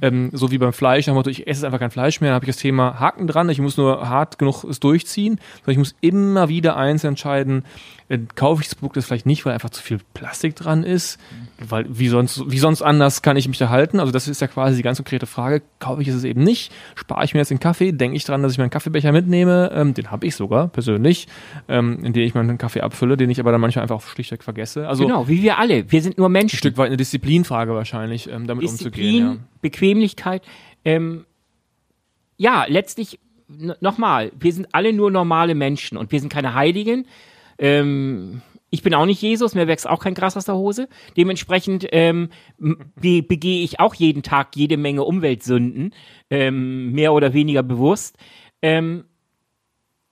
ähm, so wie beim Fleisch, nach ich esse einfach kein Fleisch mehr, dann habe ich das Thema Haken dran, ich muss nur hart genug es durchziehen, sondern ich muss immer wieder eins entscheiden, äh, kaufe ich das Produkt jetzt vielleicht nicht, weil einfach zu viel Plastik dran ist, weil wie sonst, wie sonst anders kann ich mich da halten? Also das ist ja quasi die ganz konkrete Frage. Kaufe ich es eben nicht? Spare ich mir jetzt den Kaffee? Denke ich dran, dass ich meinen Kaffeebecher mitnehme? Ähm, den habe ich sogar persönlich, ähm, in dem ich meinen Kaffee abfülle, den ich aber dann manchmal einfach schlichtweg vergesse. Also genau, wie wir alle. Wir sind nur Menschen. Ein Stück weit eine Disziplinfrage wahrscheinlich, ähm, damit Disziplin, umzugehen. Ja. Bequemlichkeit. Ähm, ja, letztlich nochmal, wir sind alle nur normale Menschen und wir sind keine Heiligen. Ähm, ich bin auch nicht Jesus, mir wächst auch kein Gras aus der Hose. Dementsprechend ähm, be begehe ich auch jeden Tag jede Menge Umweltsünden, ähm, mehr oder weniger bewusst. Ähm,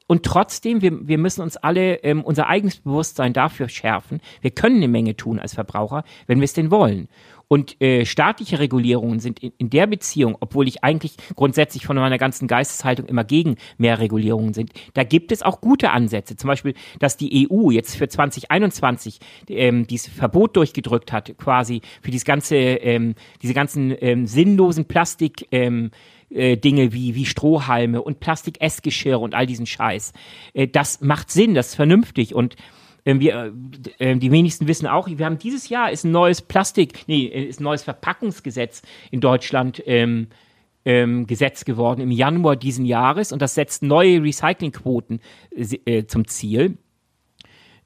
und trotzdem, wir, wir müssen uns alle ähm, unser eigenes Bewusstsein dafür schärfen. Wir können eine Menge tun als Verbraucher, wenn wir es denn wollen. Und äh, staatliche Regulierungen sind in, in, der Beziehung, obwohl ich eigentlich grundsätzlich von meiner ganzen Geisteshaltung immer gegen mehr Regulierungen sind, da gibt es auch gute Ansätze. Zum Beispiel, dass die EU jetzt für 2021 ähm, dieses Verbot durchgedrückt hat, quasi für dieses ganze, ähm, diese ganzen ähm, sinnlosen Plastik. Ähm, äh, Dinge wie, wie Strohhalme und Plastik-Essgeschirr und all diesen Scheiß. Äh, das macht Sinn, das ist vernünftig und ähm, wir, äh, die wenigsten wissen auch, wir haben dieses Jahr ist ein neues Plastik, nee, äh, ist ein neues Verpackungsgesetz in Deutschland ähm, ähm, Gesetz geworden im Januar diesen Jahres und das setzt neue Recyclingquoten äh, zum Ziel.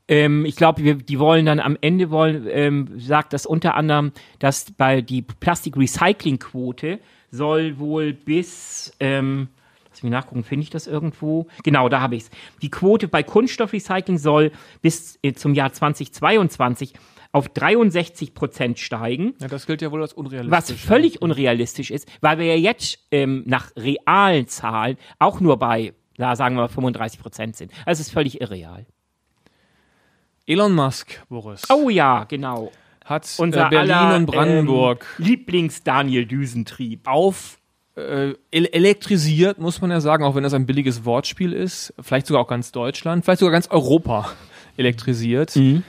Ähm, ich glaube, die wollen dann am Ende wollen, ähm, sagt das unter anderem, dass bei die Plastik-Recycling-Quote soll wohl bis ähm, Lass mich nachgucken, finde ich das irgendwo? Genau, da habe ich es. Die Quote bei Kunststoffrecycling soll bis äh, zum Jahr 2022 auf 63 Prozent steigen. Ja, das gilt ja wohl als unrealistisch. Was völlig unrealistisch ist, weil wir ja jetzt ähm, nach realen Zahlen auch nur bei, da sagen wir 35 Prozent sind. Also es ist völlig irreal. Elon Musk, Boris. Oh ja, genau. Hat äh, Unser Berlin aller, und Brandenburg ähm, Lieblings-Daniel Düsentrieb auf äh, elektrisiert, muss man ja sagen, auch wenn das ein billiges Wortspiel ist. Vielleicht sogar auch ganz Deutschland, vielleicht sogar ganz Europa elektrisiert. Mhm.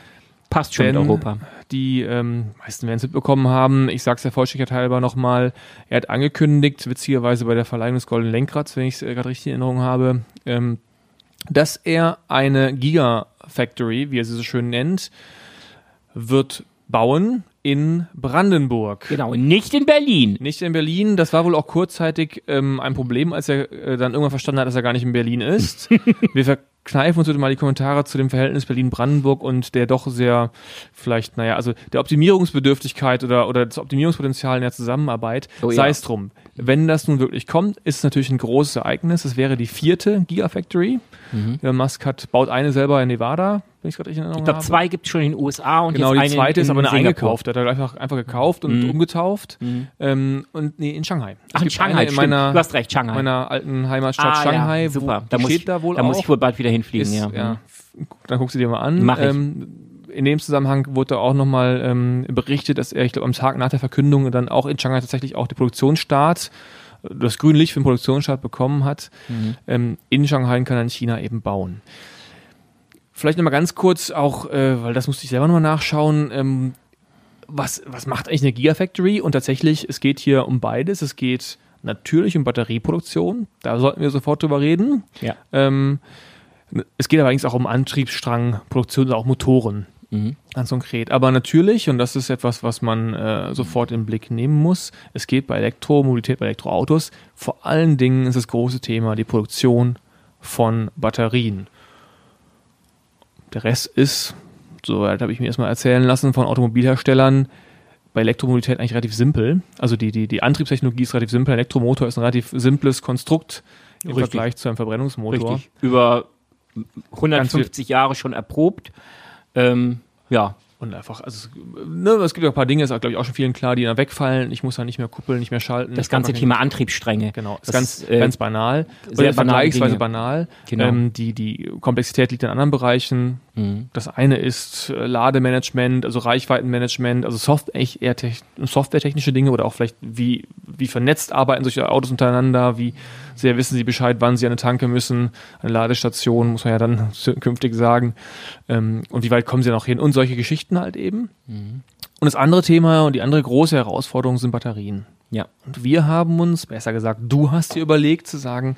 Passt schon Denn mit Europa. Die ähm, meisten werden es mitbekommen haben. Ich sage es der Vollständigkeit halber nochmal. Er hat angekündigt, witzigerweise bei der Verleihung des Goldenen Lenkrads, wenn ich es äh, gerade richtig in Erinnerung habe, ähm, dass er eine Gigafactory, wie er sie so schön nennt, wird bauen in Brandenburg. Genau, nicht in Berlin. Nicht in Berlin. Das war wohl auch kurzzeitig ähm, ein Problem, als er äh, dann irgendwann verstanden hat, dass er gar nicht in Berlin ist. Wir verkneifen uns heute mal die Kommentare zu dem Verhältnis Berlin-Brandenburg und der doch sehr, vielleicht, naja, also der Optimierungsbedürftigkeit oder, oder das Optimierungspotenzial in der Zusammenarbeit. Oh, Sei ja. es drum. Wenn das nun wirklich kommt, ist es natürlich ein großes Ereignis. Es wäre die vierte Gigafactory. Mhm. Elon Musk hat, baut eine selber in Nevada, wenn ich gerade in Erinnerung Ich glaube, zwei gibt es schon in den USA und Genau, jetzt die zweite in, ist aber eine Singapur. eingekauft. Hat er einfach, einfach gekauft und Mhm. umgetauft. Mhm. Ähm, und nee, in Shanghai. Ach, in Shanghai, in meiner, du hast recht, Shanghai. meiner alten Heimatstadt Ah, Shanghai. ja, super. Da muss ich, da wohl da muss ich wohl bald wieder hinfliegen, ist, ja. ja. f- Dann guckst du dir mal an. Mach ich. Ähm, in dem Zusammenhang wurde auch nochmal ähm, berichtet, dass er, ich glaube, am Tag nach der Verkündung dann auch in Shanghai tatsächlich auch die Produktionsstart, äh, das grüne Licht für den Produktionsstart bekommen hat. Mhm. Ähm, in Shanghai kann er in China eben bauen. Vielleicht nochmal ganz kurz auch, äh, weil das musste ich selber nochmal nachschauen, ähm, was, was macht eigentlich eine Gigafactory? Und tatsächlich, es geht hier um beides. Es geht natürlich um Batterieproduktion. Da sollten wir sofort drüber reden. Ja. Ähm, es geht allerdings auch um Antriebsstrangproduktion, also auch Motoren. Mhm. Ganz konkret. Aber natürlich, und das ist etwas, was man äh, sofort in den Blick nehmen muss, es geht bei Elektromobilität, bei Elektroautos, vor allen Dingen ist das große Thema die Produktion von Batterien. Der Rest ist, soweit habe ich mir erstmal erzählen lassen von Automobilherstellern, bei Elektromobilität eigentlich relativ simpel. Also die, die, die Antriebstechnologie ist relativ simpel. Elektromotor ist ein relativ simples Konstrukt im Richtig. Vergleich zu einem Verbrennungsmotor. Richtig. Über 150 Jahre schon erprobt. Ähm, ja, Und einfach, also es- ne, es gibt ja ein paar Dinge, ist glaube ich auch schon vielen klar, die dann wegfallen. Ich muss dann nicht mehr kuppeln, nicht mehr schalten. das ganze Thema kein- Antriebsstränge. Genau, ist ganz, äh, ganz banal. sehr Oder banale vergleichsweise Dinge. banal. Genau. Ähm, die, die Komplexität liegt in anderen Bereichen. Mhm. Das eine ist äh, Lademanagement, also Reichweitenmanagement, also Soft echt eher tech- softwaretechnische Dinge oder auch vielleicht wie, wie vernetzt arbeiten solche Autos untereinander, wie sehr wissen sie Bescheid, wann sie an eine Tanke müssen, eine Ladestation, muss man ja dann künftig sagen. Ähm, und wie weit kommen sie noch hin und solche Geschichten halt eben. Mhm. Und das andere Thema und die andere große Herausforderung sind Batterien. Ja. Und wir haben uns, besser gesagt, du hast dir überlegt zu sagen,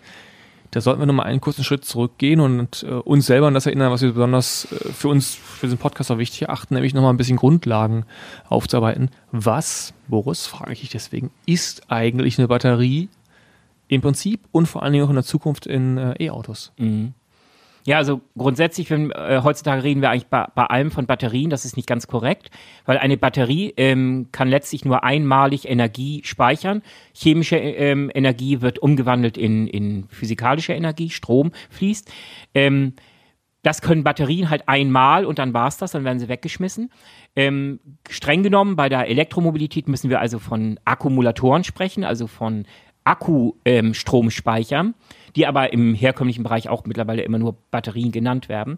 da sollten wir nochmal einen kurzen Schritt zurückgehen und äh, uns selber an das erinnern, was wir besonders äh, für uns, für diesen Podcast auch wichtig erachten, nämlich nochmal ein bisschen Grundlagen aufzuarbeiten. Was, Boris, frage ich dich deswegen, ist eigentlich eine Batterie im Prinzip und vor allen Dingen auch in der Zukunft in äh, E-Autos? Mhm. Ja, also grundsätzlich, wenn, äh, heutzutage reden wir eigentlich bei, bei allem von Batterien, das ist nicht ganz korrekt, weil eine Batterie ähm, kann letztlich nur einmalig Energie speichern. Chemische ähm, Energie wird umgewandelt in, in physikalische Energie, Strom fließt. Ähm, das können Batterien halt einmal und dann war's das, dann werden sie weggeschmissen. Ähm, streng genommen, bei der Elektromobilität müssen wir also von Akkumulatoren sprechen, also von Akkustromspeichern, die aber im herkömmlichen Bereich auch mittlerweile immer nur Batterien genannt werden.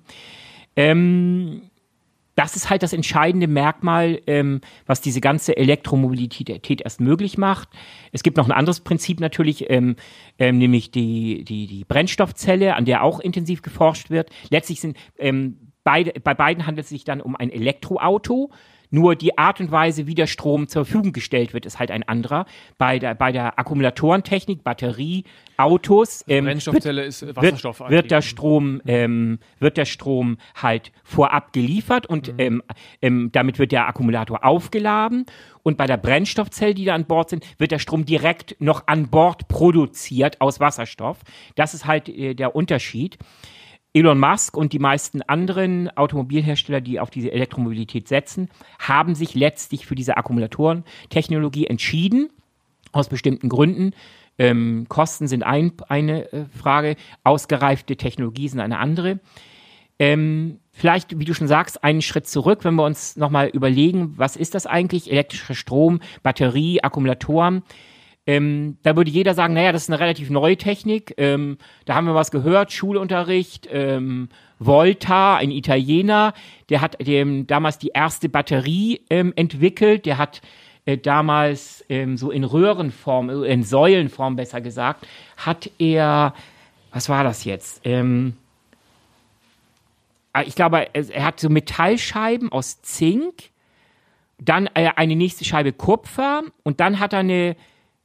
Ähm, das ist halt das entscheidende Merkmal, ähm, was diese ganze Elektromobilität erst möglich macht. Es gibt noch ein anderes Prinzip natürlich, ähm, ähm, nämlich die, die, die Brennstoffzelle, an der auch intensiv geforscht wird. Letztlich sind ähm, beide, bei beiden handelt es sich dann um ein Elektroauto. Nur die Art und Weise, wie der Strom zur Verfügung gestellt wird, ist halt ein anderer. Bei der, bei der Akkumulatorentechnik, Batterie, Autos, ähm, Brennstoffzelle ist äh, wird, Wasserstoff. wird der Strom ähm, wird der Strom halt vorab geliefert und ähm, ähm, damit wird der Akkumulator aufgeladen und bei der Brennstoffzelle, die da an Bord sind, wird der Strom direkt noch an Bord produziert aus Wasserstoff. Das ist halt äh, der Unterschied. Elon Musk und die meisten anderen Automobilhersteller, die auf diese Elektromobilität setzen, haben sich letztlich für diese Akkumulatorentechnologie entschieden, aus bestimmten Gründen. Ähm, Kosten sind ein, eine äh, Frage, ausgereifte Technologie sind eine andere. Ähm, vielleicht, wie du schon sagst, einen Schritt zurück, wenn wir uns nochmal überlegen, was ist das eigentlich? Elektrischer Strom, Batterie, Akkumulatoren. Ähm, da würde jeder sagen, naja, das ist eine relativ neue Technik. Ähm, da haben wir was gehört, Schulunterricht. Ähm, Volta, ein Italiener, der hat dem damals die erste Batterie ähm, entwickelt. Der hat äh, damals ähm, so in Röhrenform, äh, in Säulenform besser gesagt, hat er, was war das jetzt? Ähm, äh, ich glaube, er er hat so Metallscheiben aus Zink, dann äh, eine nächste Scheibe Kupfer und dann hat er eine,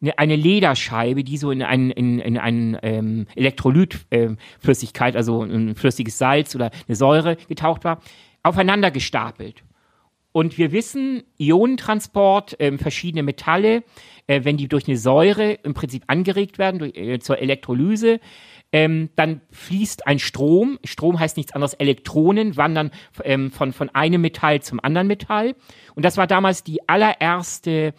eine, eine Lederscheibe, die so in einen in, in einen ähm, Elektrolytflüssigkeit, also ein flüssiges Salz oder eine Säure getaucht war, aufeinander gestapelt. Und wir wissen, Ionentransport, ähm, verschiedene Metalle, äh, wenn die durch eine Säure im Prinzip angeregt werden, durch, äh, zur Elektrolyse, ähm, dann fließt ein Strom. Strom heißt nichts anderes, Elektronen wandern ähm, von, von einem Metall zum anderen Metall. Und das war damals die allererste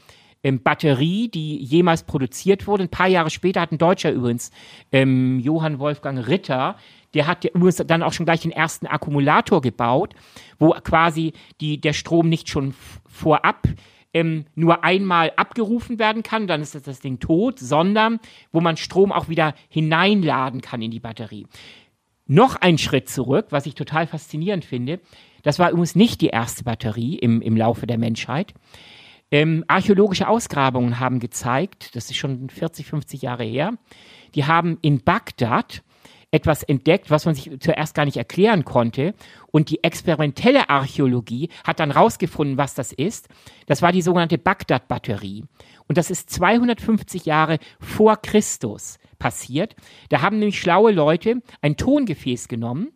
ähm, Batterie, die jemals produziert wurde. Ein paar Jahre später hat ein Deutscher übrigens, ähm, Johann Wolfgang Ritter, der hat übrigens dann auch schon gleich den ersten Akkumulator gebaut, wo quasi die, der Strom nicht schon vorab ähm, nur einmal abgerufen werden kann, dann ist das, Ding tot, sondern wo man Strom auch wieder hineinladen kann in die Batterie. Noch ein Schritt zurück, was ich total faszinierend finde, das war übrigens nicht die erste Batterie im, im Laufe der Menschheit. Ähm, archäologische Ausgrabungen haben gezeigt, das ist schon 40, 50 Jahre her, die haben in Bagdad etwas entdeckt, was man sich zuerst gar nicht erklären konnte. Und die experimentelle Archäologie hat dann rausgefunden, was das ist. Das war die sogenannte Bagdad-Batterie. Und das ist 250 Jahre vor Christus passiert. Da haben nämlich schlaue Leute ein Tongefäß genommen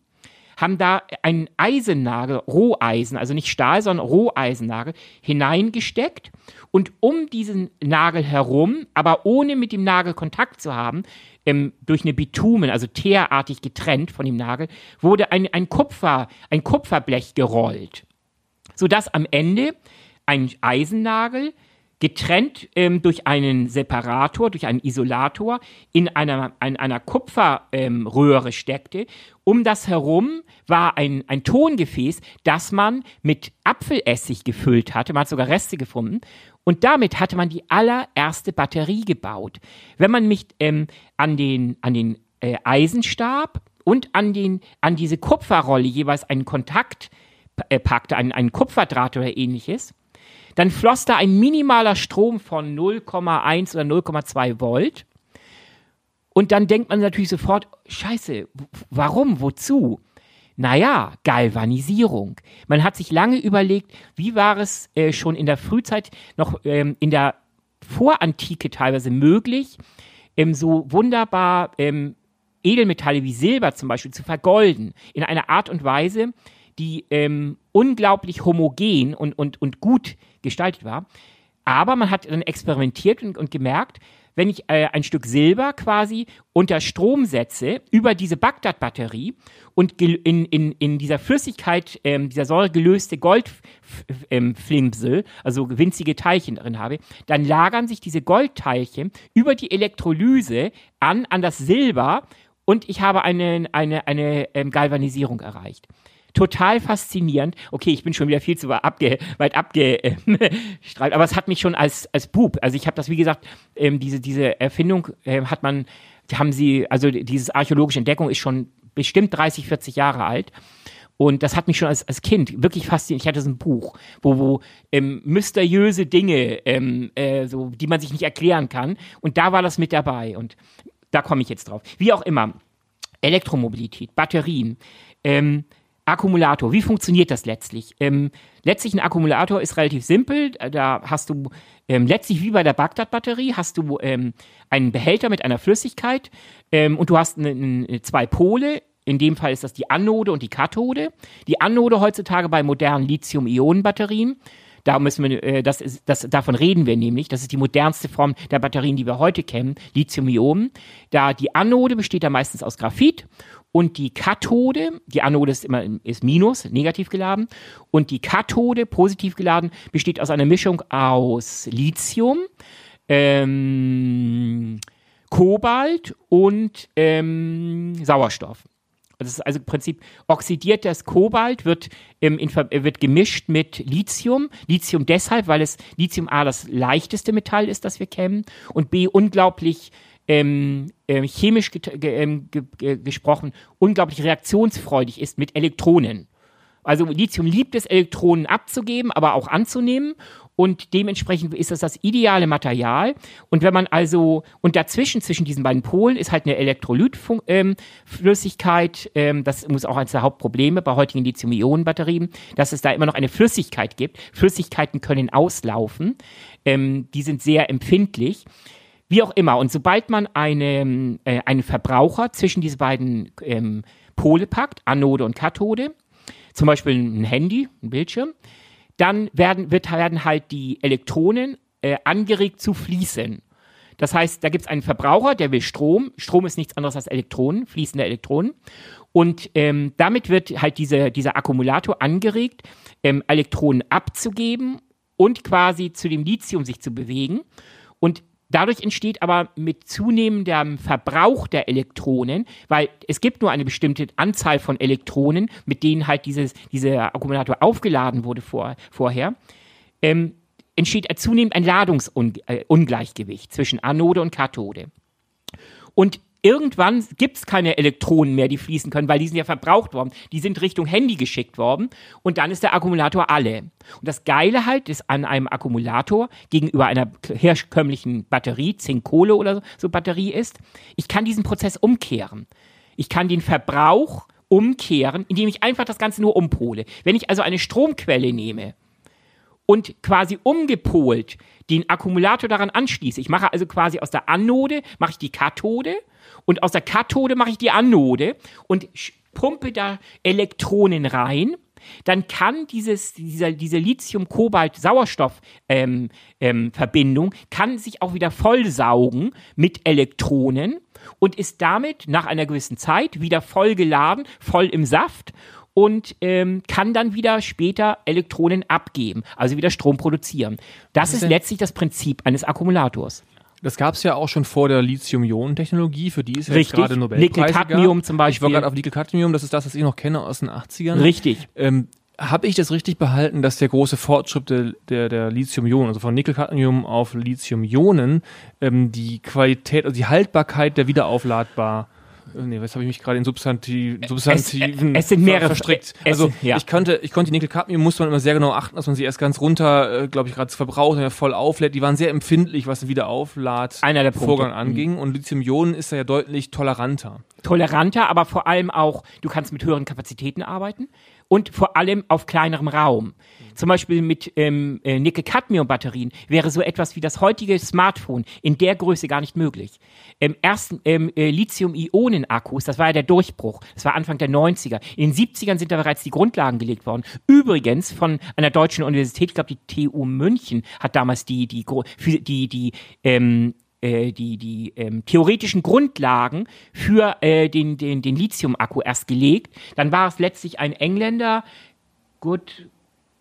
haben da einen Eisennagel, Roheisen, also nicht Stahl, sondern Roheisennagel, hineingesteckt und um diesen Nagel herum, aber ohne mit dem Nagel Kontakt zu haben, ähm, durch eine Bitumen, also teerartig getrennt von dem Nagel, wurde ein, ein, Kupfer, ein Kupferblech gerollt, sodass am Ende ein Eisennagel getrennt ähm, durch einen Separator, durch einen Isolator in einer, in einer Kupferröhre ähm, steckte. Um das herum war ein, ein Tongefäß, das man mit Apfelessig gefüllt hatte. Man hat sogar Reste gefunden. Und damit hatte man die allererste Batterie gebaut. Wenn man mich ähm, an den, an den äh, Eisenstab und an, den, an diese Kupferrolle jeweils einen Kontakt äh, packte, einen, einen Kupferdraht oder ähnliches, dann floss da ein minimaler Strom von 0,1 oder 0,2 Volt. Und dann denkt man natürlich sofort, scheiße, warum, wozu? Naja, Galvanisierung. Man hat sich lange überlegt, wie war es äh, schon in der Frühzeit, noch ähm, in der Vorantike teilweise möglich, ähm, so wunderbar ähm, Edelmetalle wie Silber zum Beispiel zu vergolden. In einer Art und Weise, die ähm, unglaublich homogen und, und, und gut gestaltet war. Aber man hat dann experimentiert und, und gemerkt, wenn ich äh, ein Stück Silber quasi unter Strom setze über diese Bagdad-Batterie und in, in, in dieser Flüssigkeit, ähm, dieser Säure gelöste Goldflimsel, ähm, also winzige Teilchen drin habe, dann lagern sich diese Goldteilchen über die Elektrolyse an, an das Silber und ich habe eine, eine, eine ähm, Galvanisierung erreicht total faszinierend. Okay, ich bin schon wieder viel zu abge, weit abgestrahlt, aber es hat mich schon als, als Bub, also ich habe das, wie gesagt, ähm, diese, diese Erfindung äh, hat man, haben sie, also diese archäologische Entdeckung ist schon bestimmt 30, 40 Jahre alt. Und das hat mich schon als, als Kind wirklich fasziniert. Ich hatte so ein Buch, wo, wo ähm, mysteriöse Dinge, ähm, äh, so, die man sich nicht erklären kann. Und da war das mit dabei. Und da komme ich jetzt drauf. Wie auch immer. Elektromobilität, Batterien. Ähm, Akkumulator, wie funktioniert das letztlich? Ähm, letztlich ein Akkumulator ist relativ simpel. Da hast du ähm, letztlich wie bei der Bagdad-Batterie hast du ähm, einen Behälter mit einer Flüssigkeit ähm, und du hast eine, eine, zwei Pole. In dem Fall ist das die Anode und die Kathode. Die Anode heutzutage bei modernen Lithium-Ionen-Batterien da müssen wir, äh, das ist, das, davon reden wir nämlich. Das ist die modernste Form der Batterien, die wir heute kennen, Lithium-Ionen. Da die Anode besteht da meistens aus Graphit und die Kathode, die Anode ist immer ist minus, negativ geladen, und die Kathode, positiv geladen, besteht aus einer Mischung aus Lithium, ähm, Kobalt und ähm, Sauerstoff. Das ist also im Prinzip oxidiert das Kobalt, wird, ähm, in, wird gemischt mit Lithium. Lithium deshalb, weil es Lithium A das leichteste Metall ist, das wir kennen, und B unglaublich ähm, äh, chemisch ähm, ge gesprochen unglaublich reaktionsfreudig ist mit Elektronen. Also Lithium liebt es, Elektronen abzugeben, aber auch anzunehmen. Und dementsprechend ist das das ideale Material. Und wenn man also, und dazwischen, zwischen diesen beiden Polen, ist halt eine Elektrolytflüssigkeit. Ähm, ähm, das muss auch eines der Hauptprobleme bei heutigen Lithium-Ionen-Batterien, dass es da immer noch eine Flüssigkeit gibt. Flüssigkeiten können auslaufen. Ähm, die sind sehr empfindlich. Wie auch immer. Und sobald man eine, äh, einen Verbraucher zwischen diese beiden ähm, Pole packt, Anode und Kathode, zum Beispiel ein Handy, ein Bildschirm, dann werden, wird, werden halt die Elektronen äh, angeregt zu fließen. Das heißt, da gibt es einen Verbraucher, der will Strom. Strom ist nichts anderes als Elektronen, fließende Elektronen. Und ähm, damit wird halt diese, dieser Akkumulator angeregt, ähm, Elektronen abzugeben und quasi zu dem Lithium sich zu bewegen. Und Dadurch entsteht aber mit zunehmendem Verbrauch der Elektronen, weil es gibt nur eine bestimmte Anzahl von Elektronen, mit denen halt dieses, dieser Akkumulator aufgeladen wurde vor, vorher, ähm, entsteht zunehmend ein Ladungsungleichgewicht zwischen Anode und Kathode. Und irgendwann gibt es keine Elektronen mehr, die fließen können, weil die sind ja verbraucht worden. Die sind Richtung Handy geschickt worden und dann ist der Akkumulator alle. Und das Geile halt ist an einem Akkumulator gegenüber einer herkömmlichen Batterie, Zink-Kohle oder so Batterie ist, ich kann diesen Prozess umkehren. Ich kann den Verbrauch umkehren, indem ich einfach das Ganze nur umpole. Wenn ich also eine Stromquelle nehme und quasi umgepolt den Akkumulator daran anschließe, ich mache also quasi aus der Anode, mache ich die Kathode und aus der Kathode mache ich die Anode und pumpe da Elektronen rein, dann kann dieses, dieser, diese Lithium-Kobalt-Sauerstoff-Verbindung ähm, ähm, kann sich auch wieder vollsaugen mit Elektronen und ist damit nach einer gewissen Zeit wieder voll geladen, voll im Saft und ähm, kann dann wieder später Elektronen abgeben, also wieder Strom produzieren. Das ist, ist letztlich das Prinzip eines Akkumulators. Das gab es ja auch schon vor der Lithium-Ionen-Technologie, für die ist ja jetzt gerade Nobelpreis. Nickel-Cadmium zum Beispiel. Ich war gerade auf Nickel-Cadmium, das ist das, was ich noch kenne aus den 80ern. Richtig. Ähm, habe ich das richtig behalten, dass der große Fortschritt der, der, der Lithium-Ionen, also von Nickel-Cadmium auf Lithium-Ionen, ähm, die Qualität, also die Haltbarkeit der wiederaufladbar nee, was habe ich mich gerade in Substantiv, Substantiven es, es sind mehrere verstrickt. Es, also ja. ich konnte, ich konnte die Nickel-Cadmium muss man immer sehr genau achten, dass man sie erst ganz runter, äh, glaube ich, gerade verbraucht und ja voll auflädt. Die waren sehr empfindlich, was den Wiederauflad-Vorgang anging. Mhm. Und Lithium-Ionen ist da ja deutlich toleranter. Toleranter, aber vor allem auch, du kannst mit höheren Kapazitäten arbeiten und vor allem auf kleinerem Raum. Zum Beispiel mit ähm, äh, Nickel-Cadmium-Batterien wäre so etwas wie das heutige Smartphone in der Größe gar nicht möglich. Ähm, ersten ähm, äh, Lithium-Ionen-Akkus, das war ja der Durchbruch. Das war Anfang der 90er. In den 70ern sind da bereits die Grundlagen gelegt worden. Übrigens von einer deutschen Universität, ich glaube die TU München hat damals die die die die, die ähm, äh, die, die ähm, theoretischen Grundlagen für äh, den, den, den Lithium-Akku erst gelegt. Dann war es letztlich ein Engländer, Good,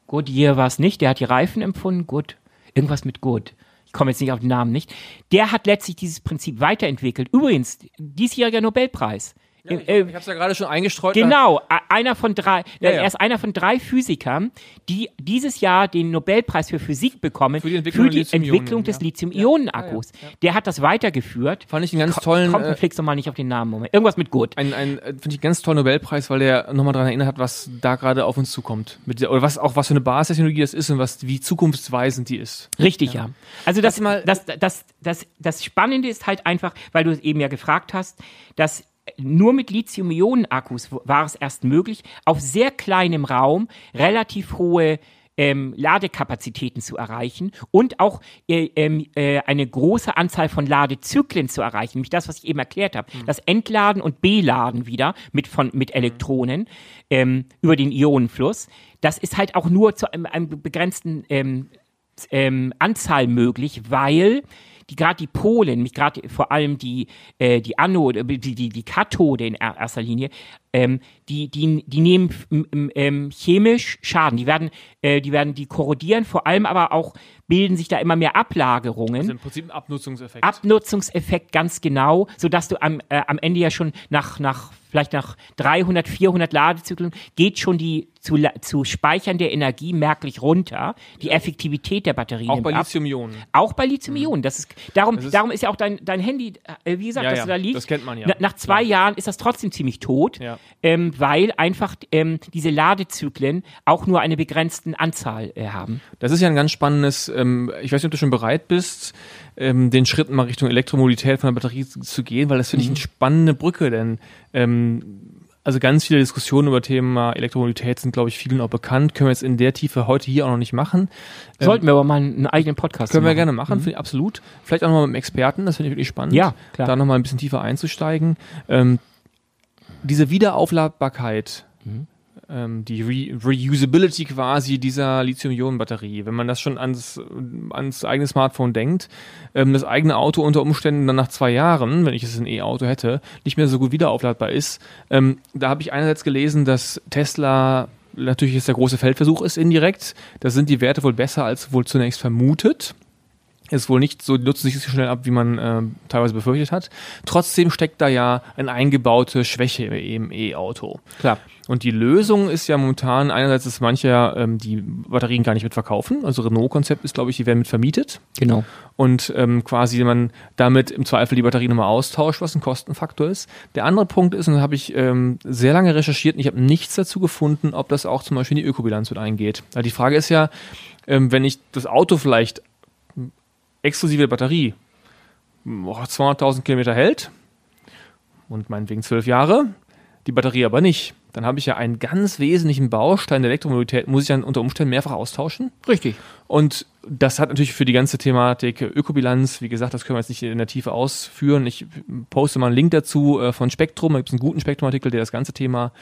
Goodyear war es nicht, der hat die Reifen empfunden, Good, irgendwas mit Good. Ich komme jetzt nicht auf den Namen nicht. Der hat letztlich dieses Prinzip weiterentwickelt. Übrigens, diesjähriger Nobelpreis ja, ich, äh, ich habe es ja gerade schon eingestreut. Genau, einer von drei, ja, ja. er ist einer von drei Physikern, die dieses Jahr den Nobelpreis für Physik bekommen für die Entwicklung, für die Entwicklung des Lithium-Ionen-Akkus. Der hat das weitergeführt. Fand ich einen ganz tollen. Kommt, äh, nochmal nicht auf den Namen. Moment. Irgendwas mit Gut. Ein, ein äh, finde ich einen ganz tollen Nobelpreis, weil der nochmal daran erinnert hat, was da gerade auf uns zukommt. Mit der, oder was auch was für eine Basistechnologie das ist und was wie zukunftsweisend die ist. Richtig, ja. Also das, das, das, das, das, das Spannende ist halt einfach, weil du es eben ja gefragt hast, dass nur mit Lithium-Ionen-Akkus war es erst möglich, auf sehr kleinem Raum relativ hohe ähm, Ladekapazitäten zu erreichen und auch äh, ähm, äh, eine große Anzahl von Ladezyklen zu erreichen. Nämlich das, was ich eben erklärt habe. Mhm. Das Entladen und Beladen wieder mit, von, mit Elektronen ähm, über den Ionenfluss. Das ist halt auch nur zu einem, einem begrenzten ähm, ähm, Anzahl möglich, weil die gerade die Polen, gerade vor allem die, äh, die Anode, die, die, die Kathode in erster Linie, ähm, die, die, die nehmen ähm, chemisch Schaden. Die werden, äh, die werden, die korrodieren, vor allem aber auch bilden sich da immer mehr Ablagerungen. Also im Prinzip ein Abnutzungseffekt. Abnutzungseffekt, ganz genau, sodass du am, äh, am Ende ja schon nach, nach vielleicht nach 300, 400 Ladezyklen geht schon die zu, zu speichern der Energie merklich runter. Die Effektivität der Batterie Auch bei Lithium-Ionen. Auch bei Lithium-Ionen. Das ist, darum, das ist darum ist ja auch dein, dein Handy, äh, wie gesagt, ja, dass ja, du da liegst. Das kennt man ja. Na, nach zwei Klar. Jahren ist das trotzdem ziemlich tot, ja. Ähm, weil einfach ähm, diese Ladezyklen auch nur eine begrenzte Anzahl äh, haben. Das ist ja ein ganz spannendes, ähm, ich weiß nicht, ob du schon bereit bist, ähm, den Schritt mal Richtung Elektromobilität von der Batterie zu, zu gehen, weil das finde mhm. ich eine spannende Brücke, denn ähm, also ganz viele Diskussionen über Thema Elektromobilität sind, glaube ich, vielen auch bekannt. Können wir jetzt in der Tiefe heute hier auch noch nicht machen. Ähm, Sollten ähm, wir aber mal einen eigenen Podcast Können machen. wir gerne machen, mhm. absolut. Vielleicht auch nochmal mit einem Experten, das finde ich wirklich spannend. Ja, klar. Da nochmal ein bisschen tiefer einzusteigen. Ähm, diese Wiederaufladbarkeit, mhm ähm, die Re Reusability quasi dieser Lithium-Ionen-Batterie. Wenn man das schon ans, ans eigene Smartphone denkt, ähm, das eigene Auto unter Umständen dann nach zwei Jahren, wenn ich es ein E-Auto hätte, nicht mehr so gut wiederaufladbar ist. Ähm, da habe ich einerseits gelesen, dass Tesla natürlich jetzt der große Feldversuch ist indirekt. Da sind die Werte wohl besser als wohl zunächst vermutet. Ist wohl nicht so, nutzt sich so schnell ab, wie man äh, teilweise befürchtet hat. Trotzdem steckt da ja eine eingebaute Schwäche im E-Auto. Klar. Und die Lösung ist ja momentan einerseits, dass manche ähm, die Batterien gar nicht mitverkaufen. Also Renault-Konzept ist, glaube ich, die werden mit vermietet. Genau. Und ähm, quasi man damit im Zweifel die Batterie nochmal austauscht, was ein Kostenfaktor ist. Der andere Punkt ist, und da habe ich ähm, sehr lange recherchiert und ich habe nichts dazu gefunden, ob das auch zum Beispiel in die Ökobilanz mit eingeht. Weil die Frage ist ja, ähm, wenn ich das Auto vielleicht exklusive Batterie 200.000 Kilometer hält und meinetwegen zwölf Jahre, die Batterie aber nicht, dann habe ich ja einen ganz wesentlichen Baustein der Elektromobilität, muss ich dann unter Umständen mehrfach austauschen. Richtig. Und das hat natürlich für die ganze Thematik Ökobilanz, wie gesagt, das können wir jetzt nicht in der Tiefe ausführen. Ich poste mal einen Link dazu äh, von Spektrum, da gibt es einen guten Spektrum-Artikel, der das ganze Thema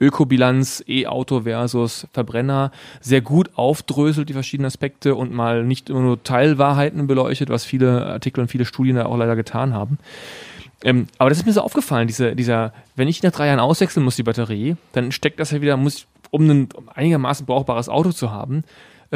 Ökobilanz, E-Auto versus Verbrenner sehr gut aufdröselt, die verschiedenen Aspekte und mal nicht nur Teilwahrheiten beleuchtet, was viele Artikel und viele Studien da auch leider getan haben. Ähm, aber das ist mir so aufgefallen, diese, dieser, wenn ich nach drei Jahren auswechseln muss, die Batterie, dann steckt das ja wieder, muss, um ein einigermaßen brauchbares Auto zu haben,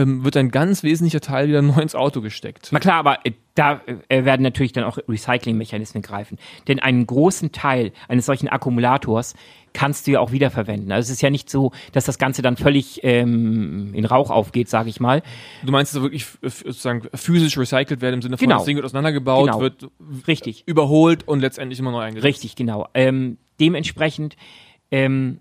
ähm, wird ein ganz wesentlicher Teil wieder neu ins Auto gesteckt. Na klar, aber äh, da äh, werden natürlich dann auch Recyclingmechanismen greifen. Denn einen großen Teil eines solchen Akkumulators kannst du ja auch wiederverwenden. Also es ist ja nicht so, dass das Ganze dann völlig ähm, in Rauch aufgeht, sage ich mal. Du meinst, dass wirklich sozusagen physisch recycelt werden im Sinne von, Genau. das Ding wird auseinandergebaut, Genau. wird Richtig. überholt und letztendlich immer neu eingesetzt. Richtig, genau. Ähm, dementsprechend ähm,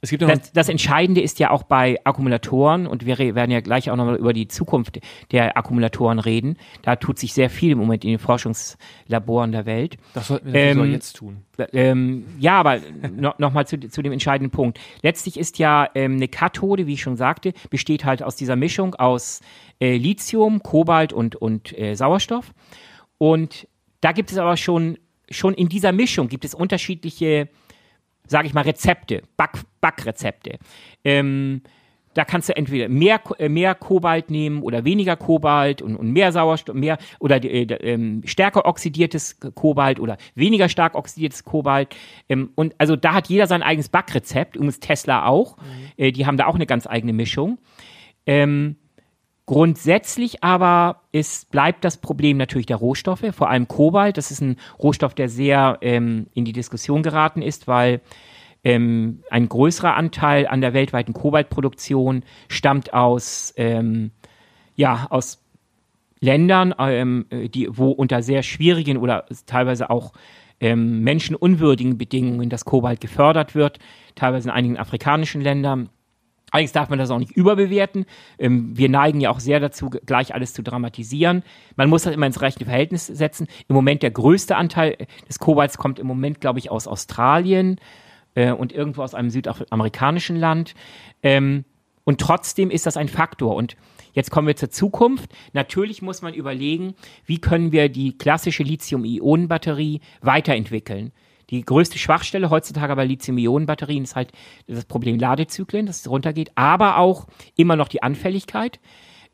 Es gibt Das, das Entscheidende ist ja auch bei Akkumulatoren, und wir werden ja gleich auch nochmal über die Zukunft der Akkumulatoren reden. Da tut sich sehr viel im Moment in den Forschungslaboren der Welt. das sollten wir ähm, jetzt tun. Ähm, ja, aber no, nochmal zu, zu dem entscheidenden Punkt. Letztlich ist ja ähm, eine Kathode, wie ich schon sagte, besteht halt aus dieser Mischung aus äh, Lithium, Kobalt und, und äh, Sauerstoff. Und da gibt es aber schon, schon in dieser Mischung gibt es unterschiedliche, sage ich mal, Rezepte, Back, Backrezepte. Ähm, da kannst du entweder mehr, äh, mehr Kobalt nehmen oder weniger Kobalt und, und mehr Sauerstoff, mehr oder äh, ähm, stärker oxidiertes Kobalt oder weniger stark oxidiertes Kobalt. Ähm, und also da hat jeder sein eigenes Backrezept, übrigens Tesla auch. Äh, die haben da auch eine ganz eigene Mischung. Ähm, Grundsätzlich aber ist, bleibt das Problem natürlich der Rohstoffe, vor allem Kobalt. Das ist ein Rohstoff, der sehr ähm, in die Diskussion geraten ist, weil ähm, ein größerer Anteil an der weltweiten Kobaltproduktion stammt aus, ähm, ja, aus Ländern, ähm, die, wo unter sehr schwierigen oder teilweise auch ähm, menschenunwürdigen Bedingungen das Kobalt gefördert wird, teilweise in einigen afrikanischen Ländern. Allerdings darf man das auch nicht überbewerten. Ähm, wir neigen ja auch sehr dazu, gleich alles zu dramatisieren. Man muss das immer ins rechte Verhältnis setzen. Im Moment der größte Anteil des Kobalts kommt im Moment, glaube ich, aus Australien äh, und irgendwo aus einem südamerikanischen Land. Ähm, und trotzdem ist das ein Faktor. Und jetzt kommen wir zur Zukunft. Natürlich muss man überlegen, wie können wir die klassische Lithium-Ionen-Batterie weiterentwickeln. Die größte Schwachstelle heutzutage bei Lithium-Ionen-Batterien ist halt das Problem Ladezyklen, dass es runtergeht, aber auch immer noch die Anfälligkeit.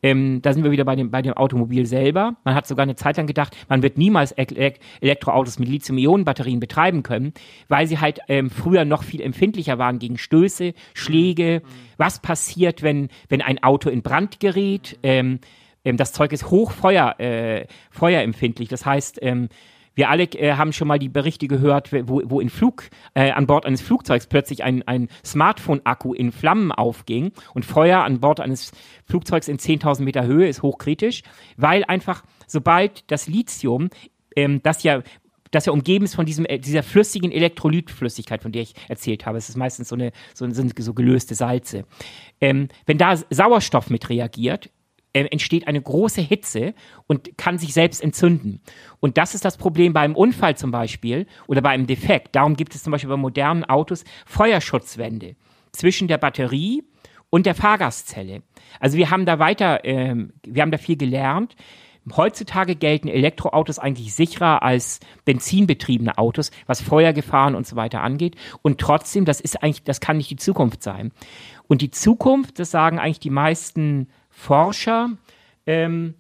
Ähm, da sind wir wieder bei dem, bei dem Automobil selber. Man hat sogar eine Zeit lang gedacht, man wird niemals Elek- Elektroautos mit Lithium-Ionen-Batterien betreiben können, weil sie halt ähm, früher noch viel empfindlicher waren gegen Stöße, Schläge. Was passiert, wenn, wenn ein Auto in Brand gerät? Ähm, ähm, das Zeug ist hochfeuer, äh, feuerempfindlich. Das heißt, ähm, wir alle äh, haben schon mal die Berichte gehört, wo, wo in Flug, äh, an Bord eines Flugzeugs plötzlich ein, ein Smartphone-Akku in Flammen aufging und Feuer an Bord eines Flugzeugs in 10.000 Meter Höhe ist hochkritisch, weil einfach, sobald das Lithium, ähm, das ja das ja umgeben ist von diesem, äh, dieser flüssigen Elektrolytflüssigkeit, von der ich erzählt habe. Es ist meistens so eine, so, so gelöste Salze. Ähm, wenn da Sauerstoff mit reagiert, entsteht eine große Hitze und kann sich selbst entzünden. Und das ist das Problem bei einem Unfall zum Beispiel oder bei einem Defekt. Darum gibt es zum Beispiel bei modernen Autos Feuerschutzwände zwischen der Batterie und der Fahrgastzelle. Also wir haben da weiter, ähm, wir haben da viel gelernt. Heutzutage gelten Elektroautos eigentlich sicherer als benzinbetriebene Autos, was Feuergefahren und so weiter angeht. Und trotzdem, das ist eigentlich, das kann nicht die Zukunft sein. Und die Zukunft, das sagen eigentlich die meisten Forscher, ähm,